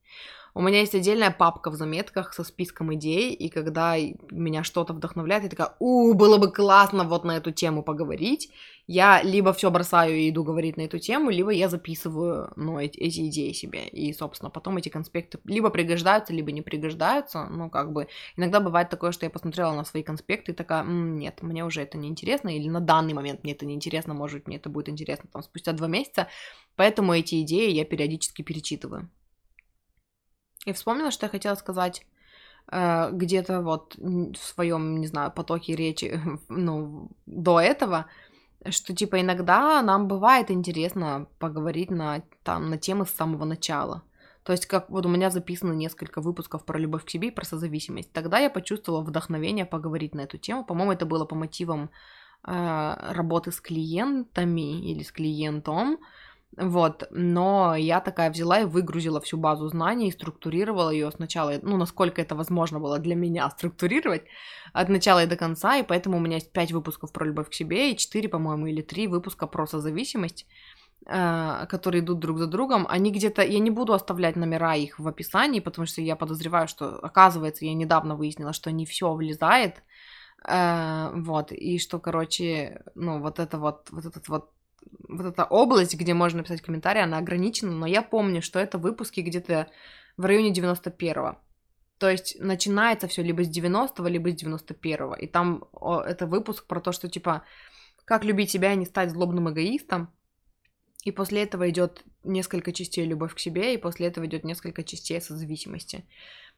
У меня есть отдельная папка в заметках со списком идей, и когда меня что-то вдохновляет, я такая, у, было бы классно вот на эту тему поговорить, я либо все бросаю и иду говорить на эту тему, либо я записываю, ну, эти, идеи себе, и, собственно, потом эти конспекты либо пригождаются, либо не пригождаются, ну, как бы, иногда бывает такое, что я посмотрела на свои конспекты и такая, М, нет, мне уже это не интересно, или на данный момент мне это не интересно, может, мне это будет интересно там спустя два месяца, поэтому эти идеи я периодически перечитываю. И вспомнила, что я хотела сказать э, где-то вот в своем, не знаю, потоке речи, ну, до этого, что, типа, иногда нам бывает интересно поговорить на, там, на темы с самого начала. То есть, как вот у меня записано несколько выпусков про любовь к себе и про созависимость. Тогда я почувствовала вдохновение поговорить на эту тему. По-моему, это было по мотивам э, работы с клиентами или с клиентом. Вот, но я такая взяла и выгрузила всю базу знаний структурировала ее сначала, ну, насколько это возможно было для меня структурировать от начала и до конца, и поэтому у меня есть 5 выпусков про любовь к себе и 4, по-моему, или 3 выпуска про созависимость, э, которые идут друг за другом. Они где-то, я не буду оставлять номера их в описании, потому что я подозреваю, что, оказывается, я недавно выяснила, что не все влезает, э, вот, и что, короче, ну, вот это вот, вот этот вот вот эта область, где можно написать комментарий, она ограничена, но я помню, что это выпуски где-то в районе 91-го. То есть начинается все либо с 90-го, либо с 91-го. И там о, это выпуск про то, что типа как любить себя и не стать злобным эгоистом. И после этого идет несколько частей любовь к себе, и после этого идет несколько частей созависимости.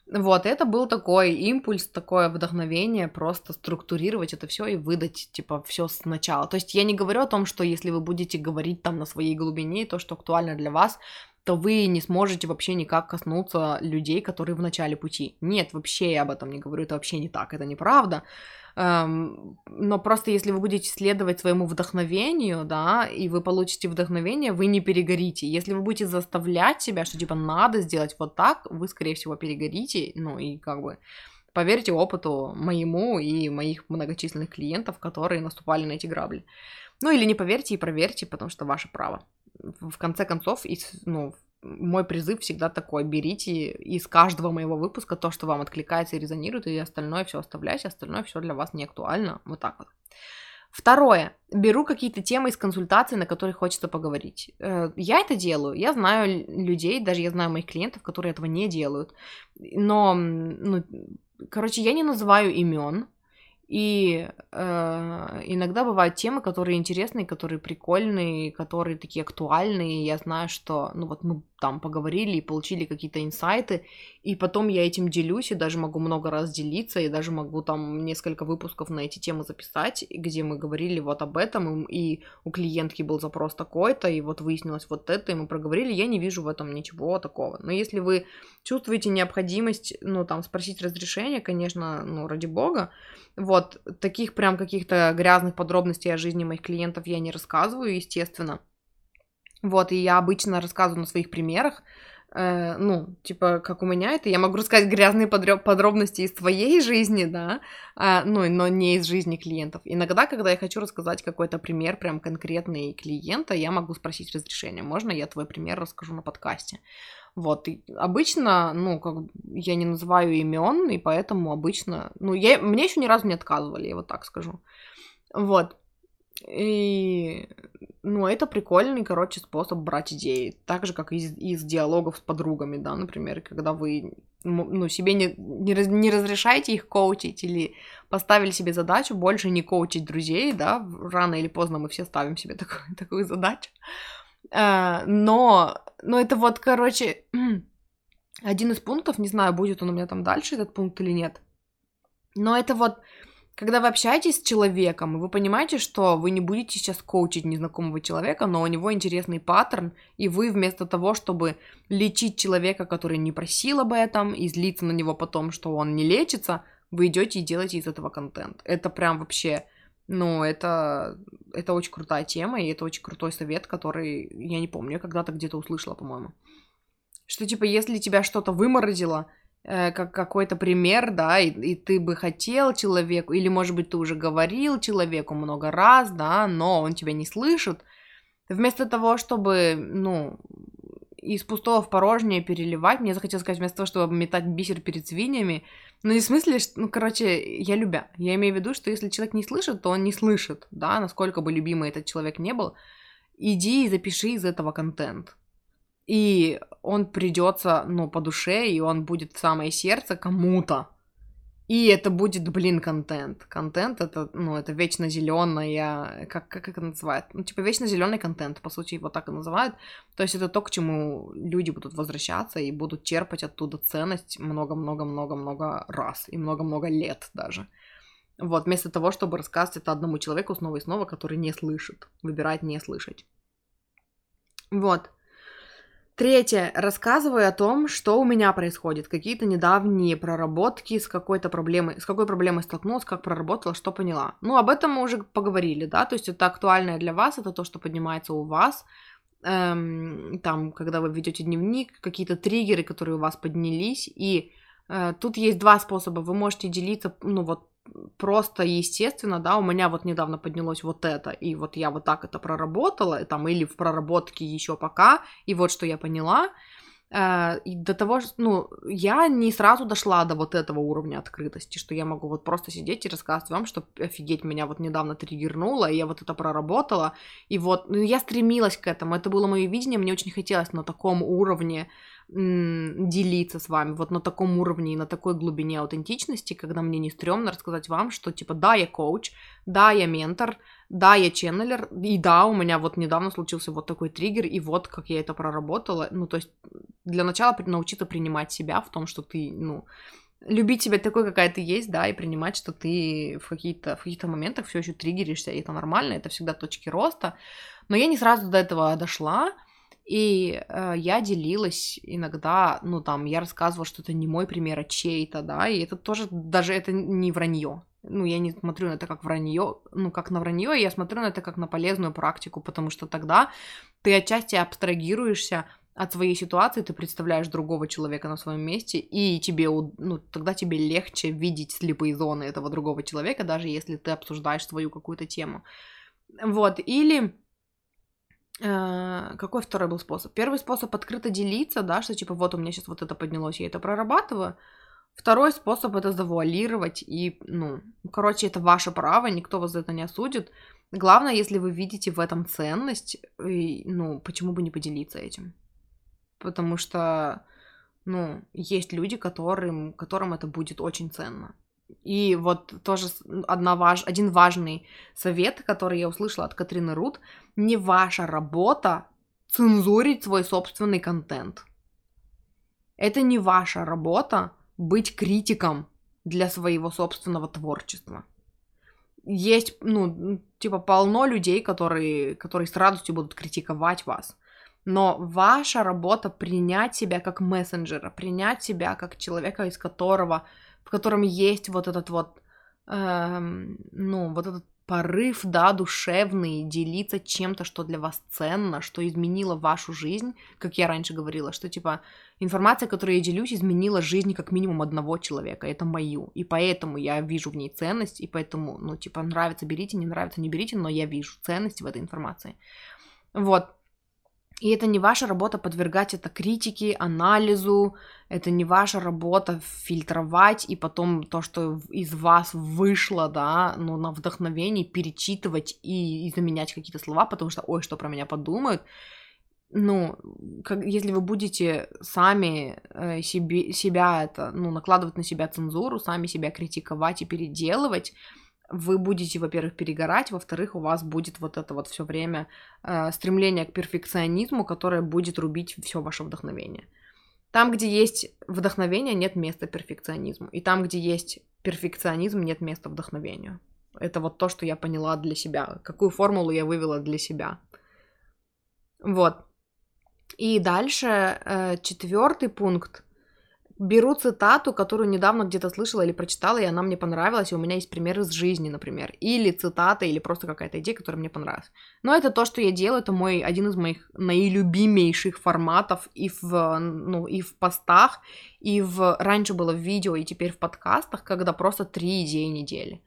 Вот, это был такой импульс, такое вдохновение, просто структурировать это все и выдать, типа, все сначала. То есть я не говорю о том, что если вы будете говорить там на своей глубине, то, что актуально для вас, то вы не сможете вообще никак коснуться людей, которые в начале пути. Нет, вообще я об этом не говорю, это вообще не так, это неправда. Эм, но просто если вы будете следовать своему вдохновению, да, и вы получите вдохновение, вы не перегорите. Если вы будете заставлять себя, что типа надо сделать вот так, вы, скорее всего, перегорите, ну и как бы поверьте опыту моему и моих многочисленных клиентов, которые наступали на эти грабли. Ну или не поверьте и проверьте, потому что ваше право. В конце концов, и, ну, мой призыв всегда такой, берите из каждого моего выпуска то, что вам откликается и резонирует, и остальное все оставляйте, остальное все для вас не актуально, вот так вот. Второе. Беру какие-то темы из консультации, на которые хочется поговорить. Э, я это делаю. Я знаю людей, даже я знаю моих клиентов, которые этого не делают. Но, ну, короче, я не называю имен, и э, иногда бывают темы, которые интересные, которые прикольные, которые такие актуальные. Я знаю, что, ну вот мы там поговорили и получили какие-то инсайты, и потом я этим делюсь, и даже могу много раз делиться, и даже могу там несколько выпусков на эти темы записать, где мы говорили вот об этом, и у клиентки был запрос такой-то, и вот выяснилось вот это, и мы проговорили, я не вижу в этом ничего такого. Но если вы чувствуете необходимость, ну, там, спросить разрешение, конечно, ну, ради бога, вот, таких прям каких-то грязных подробностей о жизни моих клиентов я не рассказываю, естественно, вот, и я обычно рассказываю на своих примерах, э, ну, типа, как у меня это, я могу рассказать грязные подробности из твоей жизни, да, э, ну, но не из жизни клиентов. Иногда, когда я хочу рассказать какой-то пример прям конкретный клиента, я могу спросить разрешение, можно я твой пример расскажу на подкасте? Вот, и обычно, ну, как я не называю имен, и поэтому обычно, ну, я, мне еще ни разу не отказывали, я вот так скажу. Вот. И, ну, это прикольный, короче, способ брать идеи. Так же, как из, из диалогов с подругами, да, например, когда вы, ну, себе не, не, раз, не разрешаете их коучить или поставили себе задачу больше не коучить друзей, да, рано или поздно мы все ставим себе такую, такую задачу. А, но, но это вот, короче, один из пунктов, не знаю, будет он у меня там дальше, этот пункт или нет, но это вот когда вы общаетесь с человеком, и вы понимаете, что вы не будете сейчас коучить незнакомого человека, но у него интересный паттерн, и вы вместо того, чтобы лечить человека, который не просил об этом, и злиться на него потом, что он не лечится, вы идете и делаете из этого контент. Это прям вообще, ну, это, это очень крутая тема, и это очень крутой совет, который, я не помню, я когда-то где-то услышала, по-моему. Что, типа, если тебя что-то выморозило, как какой-то пример, да, и, и ты бы хотел человеку, или, может быть, ты уже говорил человеку много раз, да, но он тебя не слышит, вместо того, чтобы, ну, из пустого в порожнее переливать, мне захотелось сказать, вместо того, чтобы метать бисер перед свиньями, ну, не в смысле, что, ну, короче, я любя. Я имею в виду, что если человек не слышит, то он не слышит, да, насколько бы любимый этот человек не был, иди и запиши из этого контент и он придется, ну, по душе, и он будет в самое сердце кому-то. И это будет, блин, контент. Контент это, ну, это вечно зеленая, как, как это называют? Ну, типа, вечно зеленый контент, по сути, его так и называют. То есть это то, к чему люди будут возвращаться и будут черпать оттуда ценность много-много-много-много раз и много-много лет даже. Вот, вместо того, чтобы рассказывать это одному человеку снова и снова, который не слышит, выбирает не слышать. Вот. Третье. Рассказываю о том, что у меня происходит. Какие-то недавние проработки с какой-то проблемой, с какой проблемой столкнулась, как проработала, что поняла. Ну, об этом мы уже поговорили, да, то есть это актуальное для вас, это то, что поднимается у вас, эм, там, когда вы ведете дневник, какие-то триггеры, которые у вас поднялись, и э, тут есть два способа. Вы можете делиться, ну, вот просто естественно, да, у меня вот недавно поднялось вот это, и вот я вот так это проработала, там, или в проработке еще пока, и вот что я поняла, э, и до того, ну, я не сразу дошла до вот этого уровня открытости, что я могу вот просто сидеть и рассказывать вам, что офигеть, меня вот недавно триггернуло, и я вот это проработала, и вот, ну, я стремилась к этому, это было мое видение, мне очень хотелось на таком уровне делиться с вами вот на таком уровне и на такой глубине аутентичности, когда мне не стрёмно рассказать вам, что типа да, я коуч, да, я ментор, да, я ченнелер, и да, у меня вот недавно случился вот такой триггер, и вот как я это проработала. Ну, то есть для начала научиться принимать себя в том, что ты, ну, любить себя такой, какая ты есть, да, и принимать, что ты в какие-то в каких-то моментах все еще триггеришься, и это нормально, это всегда точки роста. Но я не сразу до этого дошла, и э, я делилась иногда, ну там, я рассказывала, что это не мой пример, а чей-то, да, и это тоже, даже это не вранье. Ну, я не смотрю на это как вранье, ну, как на вранье, я смотрю на это как на полезную практику, потому что тогда ты отчасти абстрагируешься от своей ситуации, ты представляешь другого человека на своем месте, и тебе, ну, тогда тебе легче видеть слепые зоны этого другого человека, даже если ты обсуждаешь свою какую-то тему. Вот, или какой второй был способ? Первый способ открыто делиться, да, что типа вот у меня сейчас вот это поднялось, я это прорабатываю. Второй способ это завуалировать и, ну, короче, это ваше право, никто вас за это не осудит. Главное, если вы видите в этом ценность, и, ну, почему бы не поделиться этим? Потому что, ну, есть люди, которым, которым это будет очень ценно. И вот тоже одна важ... один важный совет, который я услышала от Катрины Рут, не ваша работа цензурить свой собственный контент. Это не ваша работа быть критиком для своего собственного творчества. Есть, ну, типа, полно людей, которые, которые с радостью будут критиковать вас. Но ваша работа принять себя как мессенджера, принять себя как человека, из которого в котором есть вот этот вот, эм, ну, вот этот порыв, да, душевный, делиться чем-то, что для вас ценно, что изменило вашу жизнь, как я раньше говорила, что, типа, информация, которой я делюсь, изменила жизнь как минимум одного человека, это мою, и поэтому я вижу в ней ценность, и поэтому, ну, типа, нравится, берите, не нравится, не берите, но я вижу ценность в этой информации. Вот. И это не ваша работа подвергать это критике, анализу, это не ваша работа фильтровать и потом то, что из вас вышло, да, ну, на вдохновении перечитывать и, и заменять какие-то слова, потому что, ой, что про меня подумают. Ну, как, если вы будете сами э, себе, себя это, ну, накладывать на себя цензуру, сами себя критиковать и переделывать, вы будете, во-первых, перегорать, во-вторых, у вас будет вот это вот все время э, стремление к перфекционизму, которое будет рубить все ваше вдохновение. Там, где есть вдохновение, нет места перфекционизму. И там, где есть перфекционизм, нет места вдохновению. Это вот то, что я поняла для себя, какую формулу я вывела для себя. Вот. И дальше э, четвертый пункт беру цитату, которую недавно где-то слышала или прочитала, и она мне понравилась, и у меня есть пример из жизни, например, или цитата, или просто какая-то идея, которая мне понравилась. Но это то, что я делаю, это мой один из моих наилюбимейших форматов и в, ну, и в постах, и в... Раньше было в видео, и теперь в подкастах, когда просто три идеи недели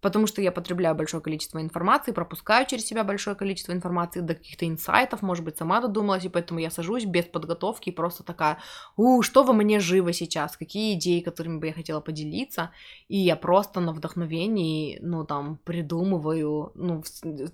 потому что я потребляю большое количество информации, пропускаю через себя большое количество информации до каких-то инсайтов, может быть, сама додумалась, и поэтому я сажусь без подготовки и просто такая, у, что во мне живо сейчас, какие идеи, которыми бы я хотела поделиться, и я просто на вдохновении, ну, там, придумываю, ну,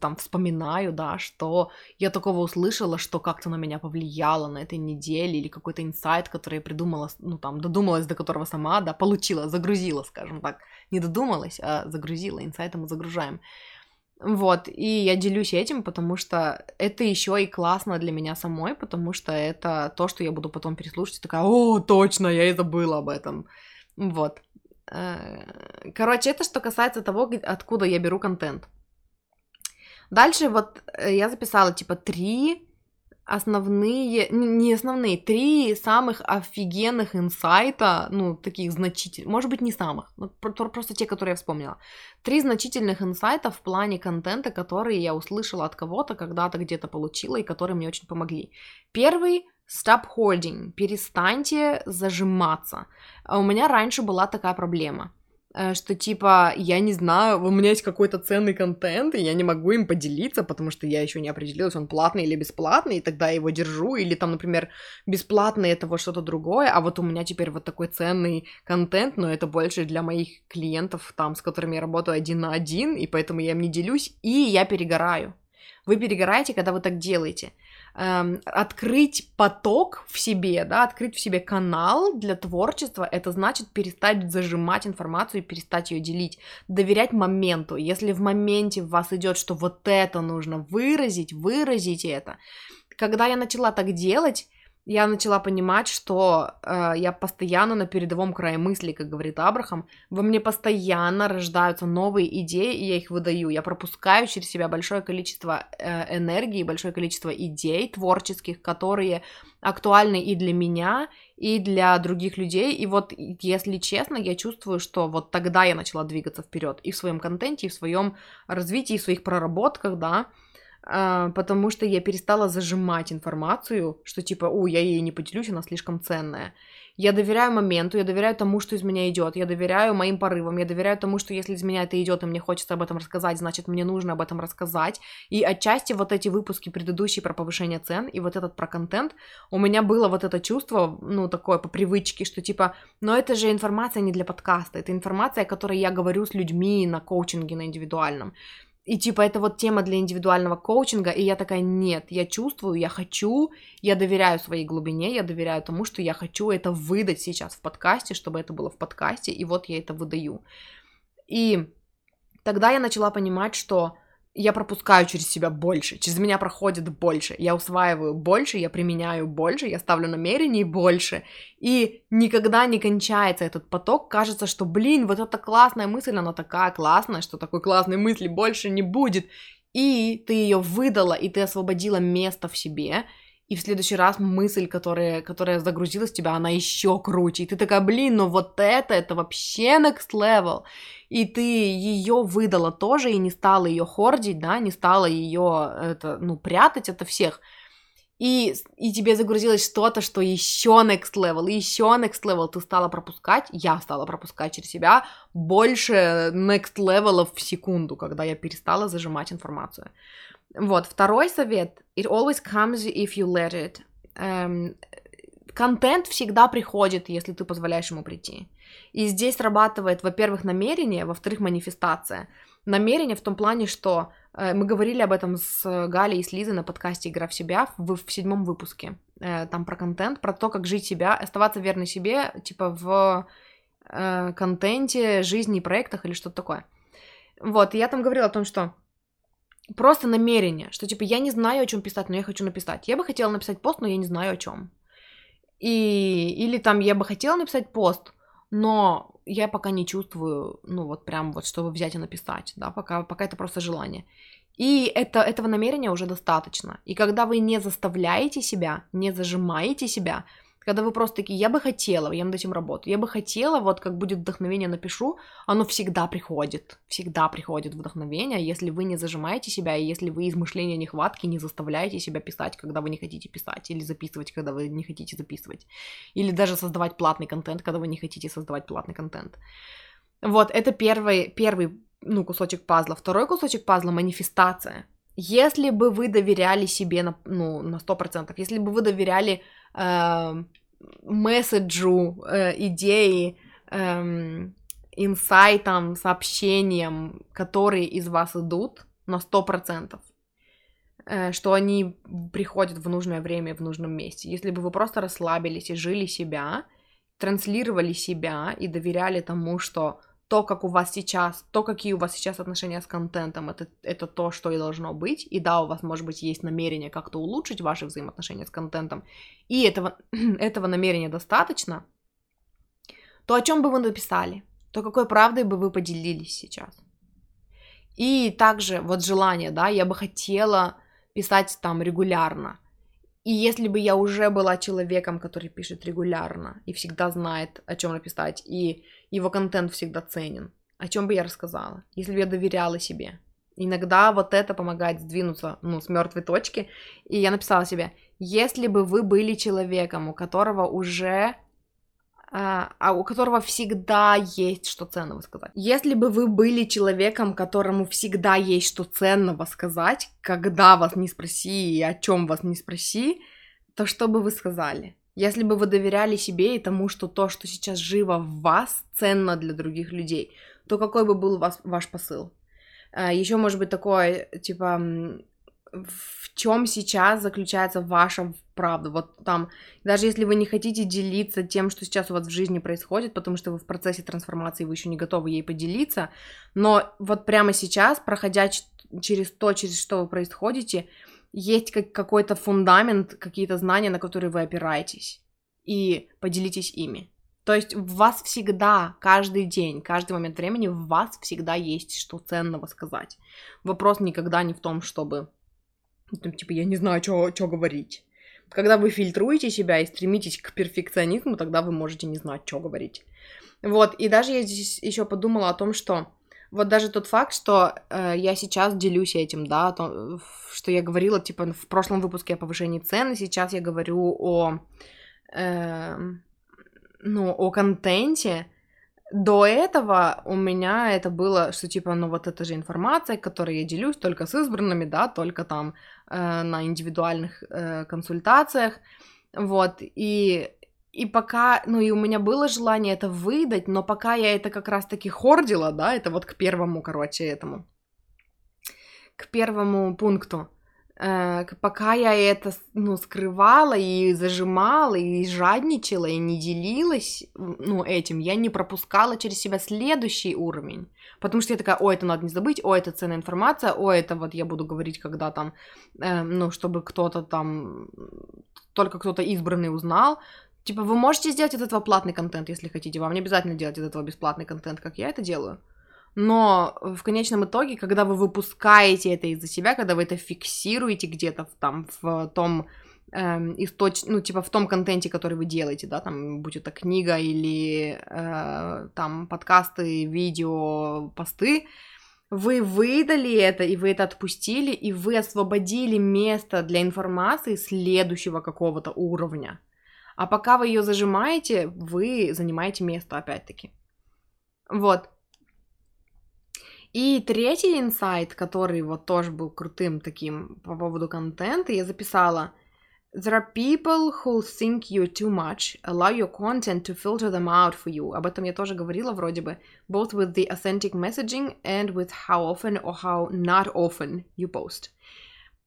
там, вспоминаю, да, что я такого услышала, что как-то на меня повлияло на этой неделе, или какой-то инсайт, который я придумала, ну, там, додумалась до которого сама, да, получила, загрузила, скажем так, не додумалась, а загрузила, инсайты мы загружаем. Вот, и я делюсь этим, потому что это еще и классно для меня самой, потому что это то, что я буду потом переслушать, такая, о, точно, я и забыла об этом. Вот. Э, короче, это что касается того, откуда я беру контент. Дальше вот э, я записала типа три основные, не основные, три самых офигенных инсайта, ну, таких значительных, может быть, не самых, но просто те, которые я вспомнила. Три значительных инсайта в плане контента, которые я услышала от кого-то, когда-то где-то получила, и которые мне очень помогли. Первый Stop holding, перестаньте зажиматься. А у меня раньше была такая проблема – что типа, я не знаю, у меня есть какой-то ценный контент, и я не могу им поделиться, потому что я еще не определилась, он платный или бесплатный, и тогда я его держу, или там, например, бесплатный это вот что-то другое, а вот у меня теперь вот такой ценный контент, но это больше для моих клиентов, там, с которыми я работаю один на один, и поэтому я им не делюсь, и я перегораю. Вы перегораете, когда вы так делаете эм, открыть поток в себе, да, открыть в себе канал для творчества, это значит перестать зажимать информацию и перестать ее делить, доверять моменту. Если в моменте в вас идет, что вот это нужно выразить, выразите это. Когда я начала так делать, я начала понимать, что э, я постоянно на передовом крае мысли, как говорит Абрахам, во мне постоянно рождаются новые идеи, и я их выдаю. Я пропускаю через себя большое количество э, энергии, большое количество идей творческих, которые актуальны и для меня, и для других людей. И вот, если честно, я чувствую, что вот тогда я начала двигаться вперед и в своем контенте, и в своем развитии, и в своих проработках, да, потому что я перестала зажимать информацию, что типа, о, я ей не поделюсь, она слишком ценная. Я доверяю моменту, я доверяю тому, что из меня идет, я доверяю моим порывам, я доверяю тому, что если из меня это идет, и мне хочется об этом рассказать, значит, мне нужно об этом рассказать. И отчасти вот эти выпуски предыдущие про повышение цен и вот этот про контент, у меня было вот это чувство, ну, такое по привычке, что типа, но это же информация не для подкаста, это информация, о которой я говорю с людьми на коучинге, на индивидуальном. И типа это вот тема для индивидуального коучинга, и я такая, нет, я чувствую, я хочу, я доверяю своей глубине, я доверяю тому, что я хочу это выдать сейчас в подкасте, чтобы это было в подкасте, и вот я это выдаю. И тогда я начала понимать, что я пропускаю через себя больше, через меня проходит больше, я усваиваю больше, я применяю больше, я ставлю намерений больше, и никогда не кончается этот поток, кажется, что, блин, вот эта классная мысль, она такая классная, что такой классной мысли больше не будет, и ты ее выдала, и ты освободила место в себе, и в следующий раз мысль, которая, которая загрузилась в тебя, она еще круче. И ты такая, блин, ну вот это, это вообще next level. И ты ее выдала тоже и не стала ее хордить, да, не стала ее это, ну, прятать от всех. и, и тебе загрузилось что-то, что еще next level, еще next level ты стала пропускать, я стала пропускать через себя больше next level в секунду, когда я перестала зажимать информацию. Вот, второй совет. It always comes if you let it. Эм, контент всегда приходит, если ты позволяешь ему прийти. И здесь срабатывает, во-первых, намерение, во-вторых, манифестация. Намерение в том плане, что э, мы говорили об этом с Галей и с Лизой на подкасте «Игра в себя» в, в седьмом выпуске. Э, там про контент, про то, как жить себя, оставаться верной себе, типа в э, контенте, жизни проектах или что-то такое. Вот, и я там говорила о том, что просто намерение, что типа я не знаю, о чем писать, но я хочу написать. Я бы хотела написать пост, но я не знаю о чем. И или там я бы хотела написать пост, но я пока не чувствую, ну вот прям вот, чтобы взять и написать, да, пока, пока это просто желание. И это, этого намерения уже достаточно. И когда вы не заставляете себя, не зажимаете себя, когда вы просто такие, я бы хотела, я над этим работаю, я бы хотела, вот как будет вдохновение, напишу, оно всегда приходит, всегда приходит вдохновение, если вы не зажимаете себя, и если вы из мышления нехватки не заставляете себя писать, когда вы не хотите писать, или записывать, когда вы не хотите записывать, или даже создавать платный контент, когда вы не хотите создавать платный контент. Вот, это первый, первый ну, кусочек пазла. Второй кусочек пазла — манифестация. Если бы вы доверяли себе на, ну, на 100%, если бы вы доверяли э, месседжу, э, идеи, э, инсайтам, сообщениям, которые из вас идут на 100%, э, что они приходят в нужное время в нужном месте. Если бы вы просто расслабились и жили себя, транслировали себя и доверяли тому, что то, как у вас сейчас, то, какие у вас сейчас отношения с контентом, это, это то, что и должно быть. И да, у вас, может быть, есть намерение как-то улучшить ваши взаимоотношения с контентом, и этого, этого намерения достаточно, то о чем бы вы написали, то какой правдой бы вы поделились сейчас. И также вот желание, да, я бы хотела писать там регулярно. И если бы я уже была человеком, который пишет регулярно и всегда знает, о чем написать, и его контент всегда ценен, о чем бы я рассказала, если бы я доверяла себе. Иногда вот это помогает сдвинуться, ну, с мертвой точки. И я написала себе, если бы вы были человеком, у которого уже а, а у которого всегда есть что ценного сказать. Если бы вы были человеком, которому всегда есть что ценного сказать, когда вас не спроси и о чем вас не спроси, то что бы вы сказали? Если бы вы доверяли себе и тому, что то, что сейчас живо в вас, ценно для других людей, то какой бы был вас, ваш посыл? А, Еще может быть такое, типа, в чем сейчас заключается ваша правда. Вот там, даже если вы не хотите делиться тем, что сейчас у вас в жизни происходит, потому что вы в процессе трансформации, вы еще не готовы ей поделиться, но вот прямо сейчас, проходя через то, через что вы происходите, есть как какой-то фундамент, какие-то знания, на которые вы опираетесь, и поделитесь ими. То есть в вас всегда, каждый день, каждый момент времени, в вас всегда есть что ценного сказать. Вопрос никогда не в том, чтобы ну, там, типа, я не знаю, что говорить. Когда вы фильтруете себя и стремитесь к перфекционизму, тогда вы можете не знать, что говорить. Вот, и даже я здесь еще подумала о том, что вот даже тот факт, что э, я сейчас делюсь этим, да, то, что я говорила, типа, в прошлом выпуске о повышении цен, и сейчас я говорю о, э, ну, о контенте, до этого у меня это было, что типа, ну вот это же информация, которой я делюсь только с избранными, да, только там э, на индивидуальных э, консультациях, вот, и, и пока, ну и у меня было желание это выдать, но пока я это как раз-таки хордила, да, это вот к первому, короче, этому, к первому пункту, э, пока я это, ну, скрывала и зажимала, и жадничала, и не делилась, ну, этим, я не пропускала через себя следующий уровень. Потому что я такая, о, это надо не забыть, о, это ценная информация, о, это вот я буду говорить, когда там, э, ну, чтобы кто-то там, только кто-то избранный узнал. Типа, вы можете сделать из этого платный контент, если хотите, вам не обязательно делать из этого бесплатный контент, как я это делаю. Но в конечном итоге, когда вы выпускаете это из-за себя, когда вы это фиксируете где-то в, там в том эм, источ... ну, типа в том контенте, который вы делаете, да, там, будь это книга или э, там подкасты, видео, посты, вы выдали это, и вы это отпустили, и вы освободили место для информации следующего какого-то уровня. А пока вы ее зажимаете, вы занимаете место опять-таки. Вот. И третий инсайт, который вот тоже был крутым таким по поводу контента, я записала – There are people who think you too much, allow your content to filter them out for you. Об этом я тоже говорила вроде бы. Both with the authentic messaging and with how often or how not often you post.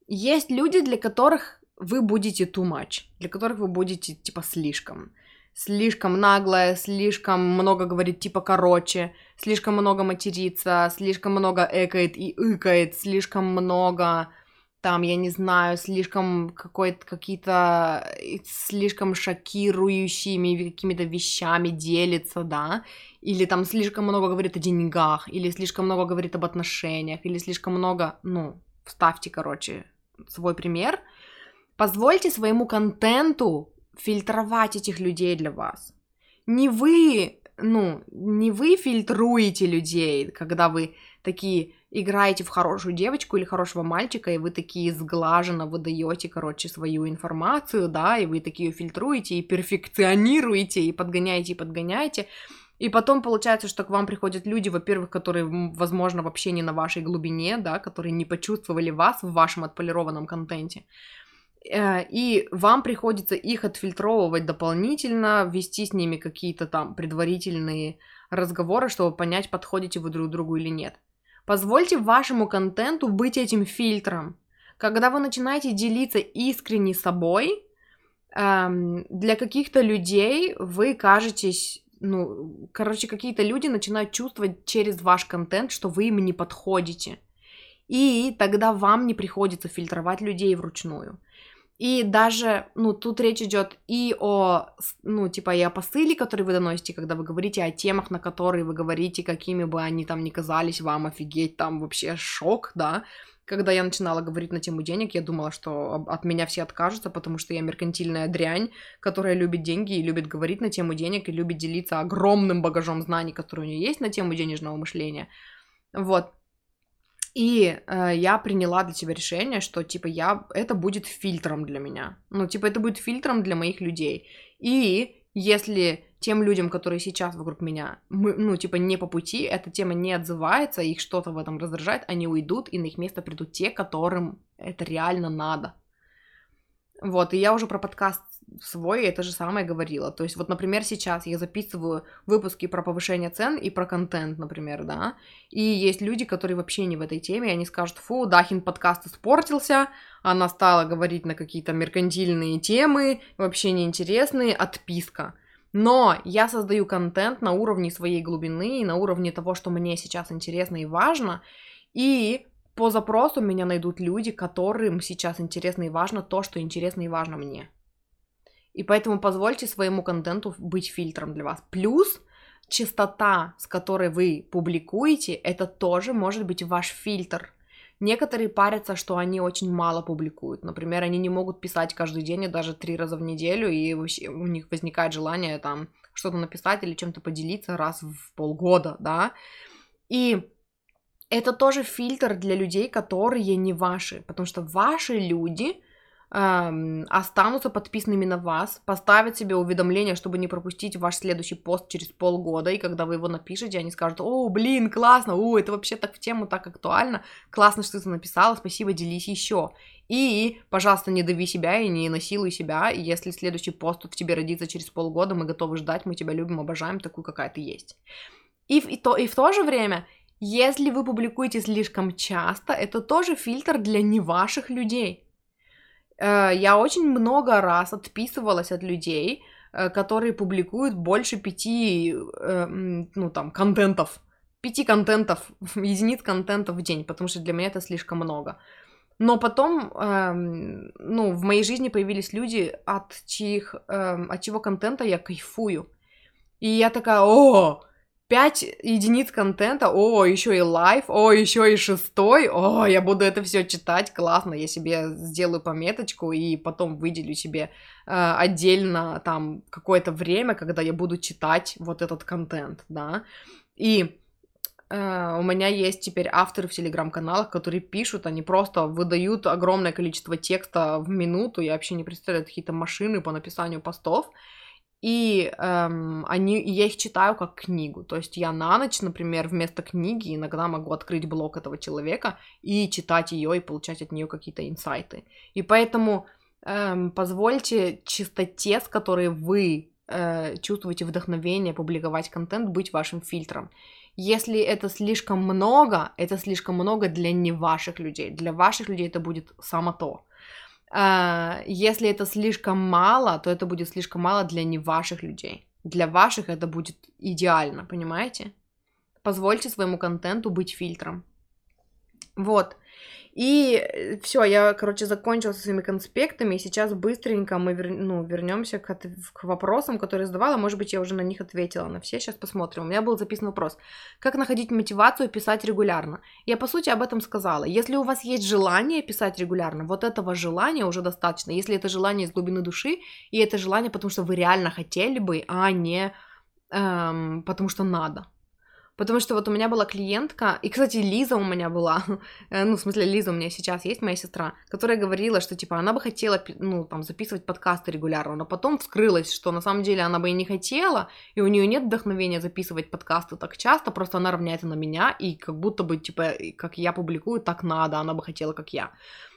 Есть люди, для которых вы будете too much, для которых вы будете типа слишком. Слишком наглая, слишком много говорит типа короче, слишком много матерится, слишком много экает и икает, слишком много там, я не знаю, слишком какой-то какие-то э, слишком шокирующими какими-то вещами делится, да, или там слишком много говорит о деньгах, или слишком много говорит об отношениях, или слишком много, ну, вставьте, короче, свой пример. Позвольте своему контенту фильтровать этих людей для вас. Не вы, ну, не вы фильтруете людей, когда вы такие играете в хорошую девочку или хорошего мальчика, и вы такие сглаженно выдаете, короче, свою информацию, да, и вы такие фильтруете, и перфекционируете, и подгоняете, и подгоняете. И потом получается, что к вам приходят люди, во-первых, которые, возможно, вообще не на вашей глубине, да, которые не почувствовали вас в вашем отполированном контенте. Э, и вам приходится их отфильтровывать дополнительно, вести с ними какие-то там предварительные разговоры, чтобы понять, подходите вы друг другу или нет. Позвольте вашему контенту быть этим фильтром. Когда вы начинаете делиться искренне собой, эм, для каких-то людей вы кажетесь, ну, короче, какие-то люди начинают чувствовать через ваш контент, что вы им не подходите. И тогда вам не приходится фильтровать людей вручную. И даже, ну, тут речь идет и о, ну, типа, и о посыле, который вы доносите, когда вы говорите о темах, на которые вы говорите, какими бы они там ни казались вам, офигеть, там вообще шок, да. Когда я начинала говорить на тему денег, я думала, что от меня все откажутся, потому что я меркантильная дрянь, которая любит деньги и любит говорить на тему денег и любит делиться огромным багажом знаний, который у нее есть на тему денежного мышления. Вот. И э, я приняла для себя решение, что типа я это будет фильтром для меня. Ну, типа, это будет фильтром для моих людей. И если тем людям, которые сейчас вокруг меня, мы, ну, типа, не по пути, эта тема не отзывается, их что-то в этом раздражает, они уйдут, и на их место придут те, которым это реально надо. Вот, и я уже про подкаст свой это же самое говорила. То есть, вот, например, сейчас я записываю выпуски про повышение цен и про контент, например, да, и есть люди, которые вообще не в этой теме, и они скажут, фу, Дахин подкаст испортился, она стала говорить на какие-то меркантильные темы, вообще неинтересные, отписка. Но я создаю контент на уровне своей глубины, на уровне того, что мне сейчас интересно и важно, и по запросу меня найдут люди, которым сейчас интересно и важно то, что интересно и важно мне. И поэтому позвольте своему контенту быть фильтром для вас. Плюс частота, с которой вы публикуете, это тоже может быть ваш фильтр. Некоторые парятся, что они очень мало публикуют. Например, они не могут писать каждый день и даже три раза в неделю, и у них возникает желание там что-то написать или чем-то поделиться раз в полгода, да. И это тоже фильтр для людей, которые не ваши, потому что ваши люди эм, останутся подписанными на вас, поставят себе уведомление, чтобы не пропустить ваш следующий пост через полгода, и когда вы его напишете, они скажут, о, блин, классно, о, это вообще так в тему, так актуально, классно, что ты написала, спасибо, делись еще. И, пожалуйста, не дави себя и не насилуй себя, и если следующий пост в тебе родится через полгода, мы готовы ждать, мы тебя любим, обожаем, такую, какая ты есть. И, и, то, и в то же время если вы публикуете слишком часто, это тоже фильтр для не ваших людей. Э, я очень много раз отписывалась от людей, э, которые публикуют больше пяти, э, ну там, контентов, пяти контентов, единиц контента в день, потому что для меня это слишком много. Но потом, эм, ну, в моей жизни появились люди, от чьих, эм, от чего контента я кайфую. И я такая, о, 5 единиц контента, о, еще и live, о, еще и шестой, о, я буду это все читать, классно, я себе сделаю пометочку и потом выделю себе э, отдельно там какое-то время, когда я буду читать вот этот контент, да, и Uh, у меня есть теперь авторы в телеграм-каналах, которые пишут, они просто выдают огромное количество текста в минуту, я вообще не представляю, какие-то машины по написанию постов, и эм, они, я их читаю как книгу. То есть я на ночь, например, вместо книги иногда могу открыть блог этого человека и читать ее и получать от нее какие-то инсайты. И поэтому эм, позвольте чистоте, с которой вы э, чувствуете вдохновение публиковать контент, быть вашим фильтром. Если это слишком много, это слишком много для не ваших людей. Для ваших людей это будет само то. А, если это слишком мало, то это будет слишком мало для не ваших людей. Для ваших это будет идеально, понимаете? Позвольте своему контенту быть фильтром. Вот. И э, все, я, короче, закончила со своими конспектами, и сейчас быстренько мы вер... ну, вернемся к, к вопросам, которые задавала. Может быть, я уже на них ответила на все. Сейчас посмотрим. У меня был записан вопрос. Как находить мотивацию писать регулярно? Я, по сути, об этом сказала. Если у вас есть желание писать регулярно, вот этого желания уже достаточно. Если это желание из глубины души, и это желание, потому что вы реально хотели бы, а не эм, потому что надо. Потому что вот у меня была клиентка, и, кстати, Лиза у меня была, э, ну, в смысле, Лиза у меня сейчас есть, моя сестра, которая говорила, что, типа, она бы хотела, ну, там, записывать подкасты регулярно, но потом вскрылась, что на самом деле она бы и не хотела, и у нее нет вдохновения записывать подкасты так часто, просто она равняется на меня, и как будто бы, типа, как я публикую, так надо, она бы хотела, как я.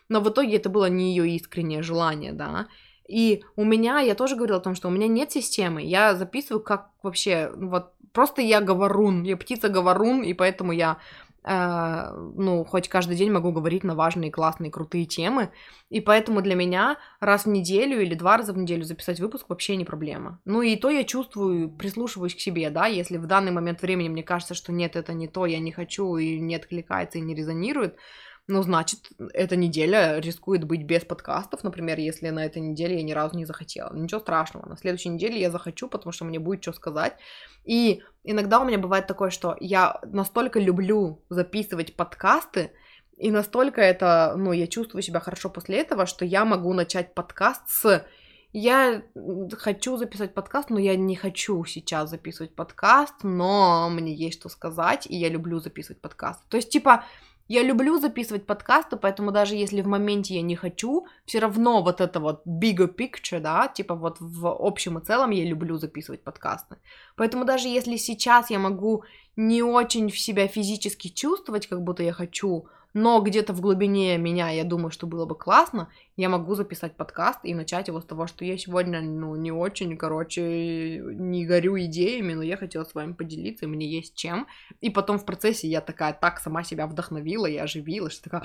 Но в итоге это было не ее искреннее желание, да, и у меня, я тоже говорила о том, что у меня нет системы, я записываю как вообще, вот просто я говорун, я птица-говорун, и поэтому я Uh, ну, хоть каждый день могу говорить на важные, классные, крутые темы, и поэтому для меня раз в неделю или два раза в неделю записать выпуск вообще не проблема. Ну и то я чувствую, прислушиваюсь к себе, да, если в данный момент времени мне кажется, что нет, это не то, я не хочу, и не откликается, и не резонирует, ну, значит, эта неделя рискует быть без подкастов, например, если на этой неделе я ни разу не захотела. Ничего страшного, на следующей неделе я захочу, потому что мне будет что сказать. И иногда у меня бывает такое, что я настолько люблю записывать подкасты, и настолько это, ну, я чувствую себя хорошо после этого, что я могу начать подкаст с я хочу записать подкаст, но я не хочу сейчас записывать подкаст, но мне есть что сказать, и я люблю записывать подкаст. То есть, типа, я люблю записывать подкасты, поэтому даже если в моменте я не хочу, все равно вот это вот bigger picture, да, типа вот в общем и целом я люблю записывать подкасты. Поэтому даже если сейчас я могу не очень в себя физически чувствовать, как будто я хочу, но где-то в глубине меня я думаю, что было бы классно, я могу записать подкаст и начать его с того, что я сегодня, ну, не очень, короче, не горю идеями, но я хотела с вами поделиться, и мне есть чем. И потом в процессе я такая так сама себя вдохновила и оживила, что такая,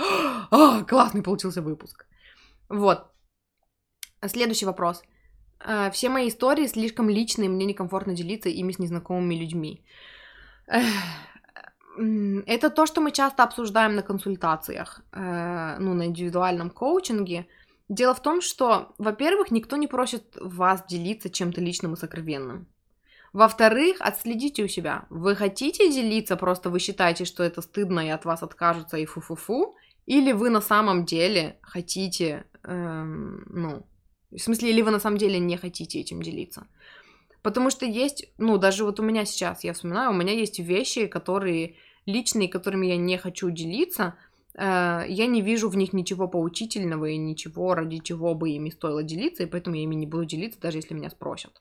а, классный получился выпуск. Вот. Следующий вопрос. А, все мои истории слишком личные, мне некомфортно делиться ими с незнакомыми людьми. Это то, что мы часто обсуждаем на консультациях, э, ну, на индивидуальном коучинге. Дело в том, что, во-первых, никто не просит вас делиться чем-то личным и сокровенным. Во-вторых, отследите у себя. Вы хотите делиться, просто вы считаете, что это стыдно и от вас откажутся и фу-фу-фу, или вы на самом деле хотите, эм, ну, в смысле, или вы на самом деле не хотите этим делиться. Потому что есть, ну, даже вот у меня сейчас, я вспоминаю, у меня есть вещи, которые личные, которыми я не хочу делиться, э, я не вижу в них ничего поучительного и ничего, ради чего бы ими стоило делиться, и поэтому я ими не буду делиться, даже если меня спросят.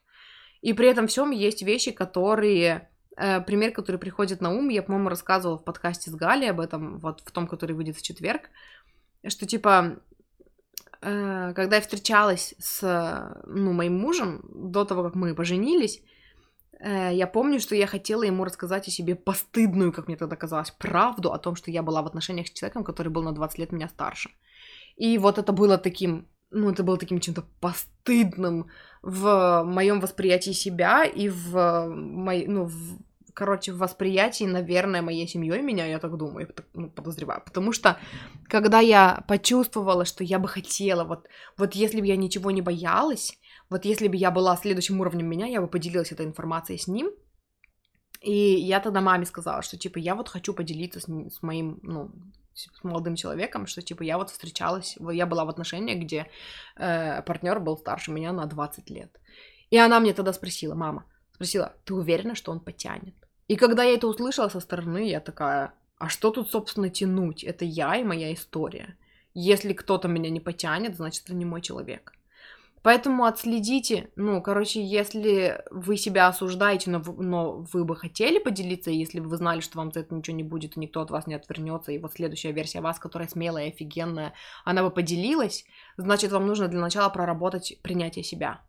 И при этом всем есть вещи, которые... Э, пример, который приходит на ум, я, по-моему, рассказывала в подкасте с Галей об этом, вот в том, который выйдет в четверг, что, типа, Э, когда я встречалась с ну, моим мужем, до того, как мы поженились, я помню, что я хотела ему рассказать о себе постыдную, как мне тогда казалось, правду о том, что я была в отношениях с человеком, который был на 20 лет меня старше. И вот это было таким, ну, это было таким чем-то постыдным в моем восприятии себя и в, мой, ну, в короче, в восприятии, наверное, моей семьей меня, я так думаю, ну, подозреваю. Потому что, когда я почувствовала, что я бы хотела, вот, вот если бы я ничего не боялась, вот если бы я была следующим уровнем меня, я бы поделилась этой информацией с ним. И я тогда маме сказала, что, типа, я вот хочу поделиться с, с моим, ну, с молодым человеком, что, типа, я вот встречалась, я была в отношениях, где э, партнер был старше меня на 20 лет. И она мне тогда спросила, мама, спросила, ты уверена, что он потянет? И когда я это услышала со стороны, я такая, а что тут, собственно, тянуть? Это я и моя история. Если кто-то меня не потянет, значит, это не мой человек. Поэтому отследите, ну, короче, если вы себя осуждаете, но, но вы бы хотели поделиться, если бы вы знали, что вам за это ничего не будет, и никто от вас не отвернется, и вот следующая версия вас, которая смелая и офигенная, она бы поделилась, значит, вам нужно для начала проработать принятие себя.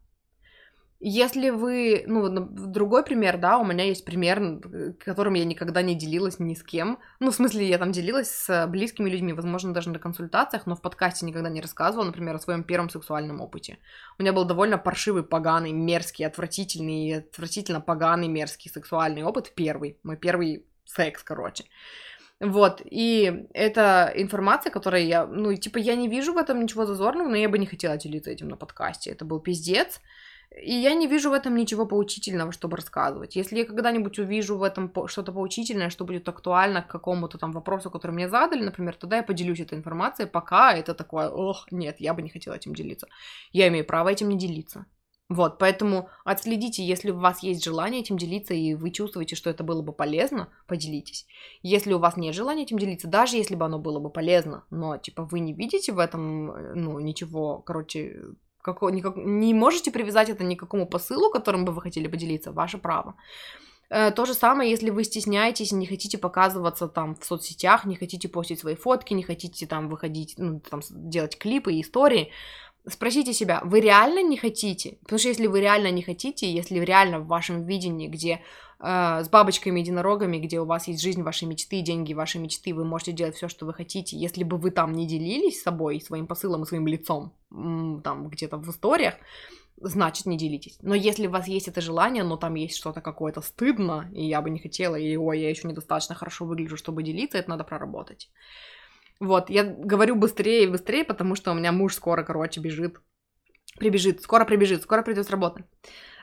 Если вы, ну, другой пример, да, у меня есть пример, которым я никогда не делилась ни с кем. Ну, в смысле, я там делилась с близкими людьми, возможно, даже на консультациях, но в подкасте никогда не рассказывала, например, о своем первом сексуальном опыте. У меня был довольно паршивый, поганый, мерзкий, отвратительный, отвратительно поганый, мерзкий сексуальный опыт первый. Мой первый секс, короче. Вот, и это информация, которая я, ну, типа, я не вижу в этом ничего зазорного, но я бы не хотела делиться этим на подкасте. Это был пиздец. И я не вижу в этом ничего поучительного, чтобы рассказывать. Если я когда-нибудь увижу в этом что-то поучительное, что будет актуально к какому-то там вопросу, который мне задали, например, тогда я поделюсь этой информацией, пока это такое, ох, нет, я бы не хотела этим делиться. Я имею право этим не делиться. Вот, поэтому отследите, если у вас есть желание этим делиться, и вы чувствуете, что это было бы полезно, поделитесь. Если у вас нет желания этим делиться, даже если бы оно было бы полезно, но, типа, вы не видите в этом, ну, ничего, короче, Какого, никак, не можете привязать это ни к какому посылу, которым бы вы хотели поделиться, ваше право. Э, то же самое, если вы стесняетесь, не хотите показываться там в соцсетях, не хотите постить свои фотки, не хотите там выходить, ну, там, делать клипы и истории, спросите себя, вы реально не хотите? Потому что если вы реально не хотите, если реально в вашем видении, где э, с бабочками, единорогами, где у вас есть жизнь вашей мечты, деньги вашей мечты, вы можете делать все, что вы хотите, если бы вы там не делились собой, своим посылом и своим лицом, там где-то в историях, значит, не делитесь. Но если у вас есть это желание, но там есть что-то какое-то стыдно, и я бы не хотела, и ой, я еще недостаточно хорошо выгляжу, чтобы делиться, это надо проработать. Вот, я говорю быстрее и быстрее, потому что у меня муж скоро, короче, бежит. Прибежит, скоро прибежит, скоро придет с работы.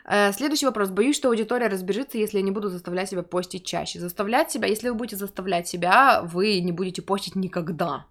Э, следующий вопрос. Боюсь, что аудитория разбежится, если я не буду заставлять себя постить чаще. Заставлять себя, если вы будете заставлять себя, вы не будете постить никогда.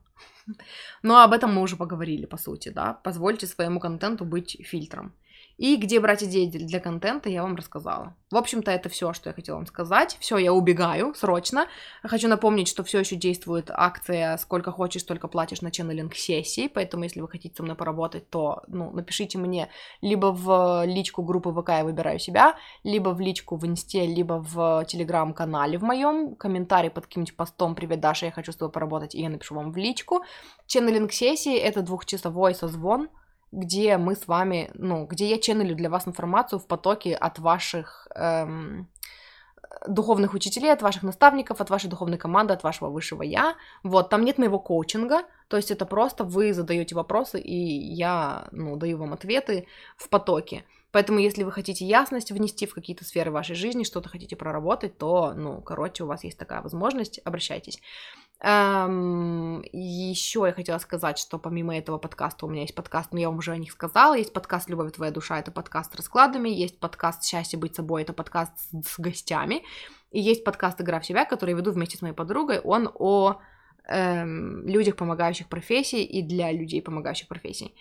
Но об этом мы уже поговорили, по сути, да. Позвольте своему контенту быть фильтром. И где брать идеи для контента, я вам рассказала. В общем-то, это все, что я хотела вам сказать. Все, я убегаю срочно. Хочу напомнить, что все еще действует акция «Сколько хочешь, столько платишь» на ченнелинг сессии, поэтому если вы хотите со мной поработать, то ну, напишите мне либо в личку группы ВК «Я выбираю себя», либо в личку в Инсте, либо в Телеграм-канале в моем, комментарий под каким-нибудь постом «Привет, Даша, я хочу с тобой поработать», и я напишу вам в личку. Ченнелинг сессии — это двухчасовой созвон, где мы с вами, ну, где я ченнелю для вас информацию в потоке от ваших эм, духовных учителей, от ваших наставников, от вашей духовной команды, от вашего высшего я. Вот, там нет моего коучинга, то есть это просто вы задаете вопросы, и я, ну, даю вам ответы в потоке. Поэтому, если вы хотите ясность внести в какие-то сферы вашей жизни, что-то хотите проработать, то, ну, короче, у вас есть такая возможность, обращайтесь. Эм, еще я хотела сказать, что помимо этого подкаста у меня есть подкаст, но я вам уже о них сказала, есть подкаст «Любовь твоя душа», это подкаст с раскладами, есть подкаст «Счастье быть собой», это подкаст с, с гостями, и есть подкаст «Игра в себя», который я веду вместе с моей подругой, он о эм, людях, помогающих профессии и для людей, помогающих профессий.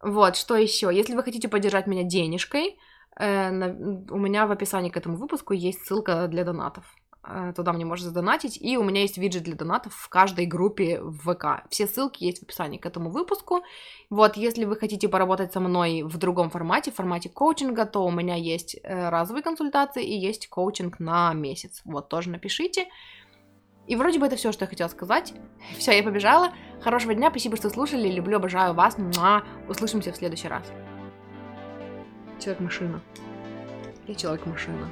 Вот, что еще? Если вы хотите поддержать меня денежкой, э, на, у меня в описании к этому выпуску есть ссылка для донатов. Э, туда мне можно задонатить, и у меня есть виджет для донатов в каждой группе в ВК. Все ссылки есть в описании к этому выпуску. Вот, если вы хотите поработать со мной в другом формате, в формате коучинга, то у меня есть э, разовые консультации и есть коучинг на месяц. Вот, тоже напишите. И вроде бы это все, что я хотела сказать. Все, я побежала. Хорошего дня, спасибо, что слушали. Люблю, обожаю вас. Муа. Услышимся в следующий раз. Человек-машина. Я человек-машина.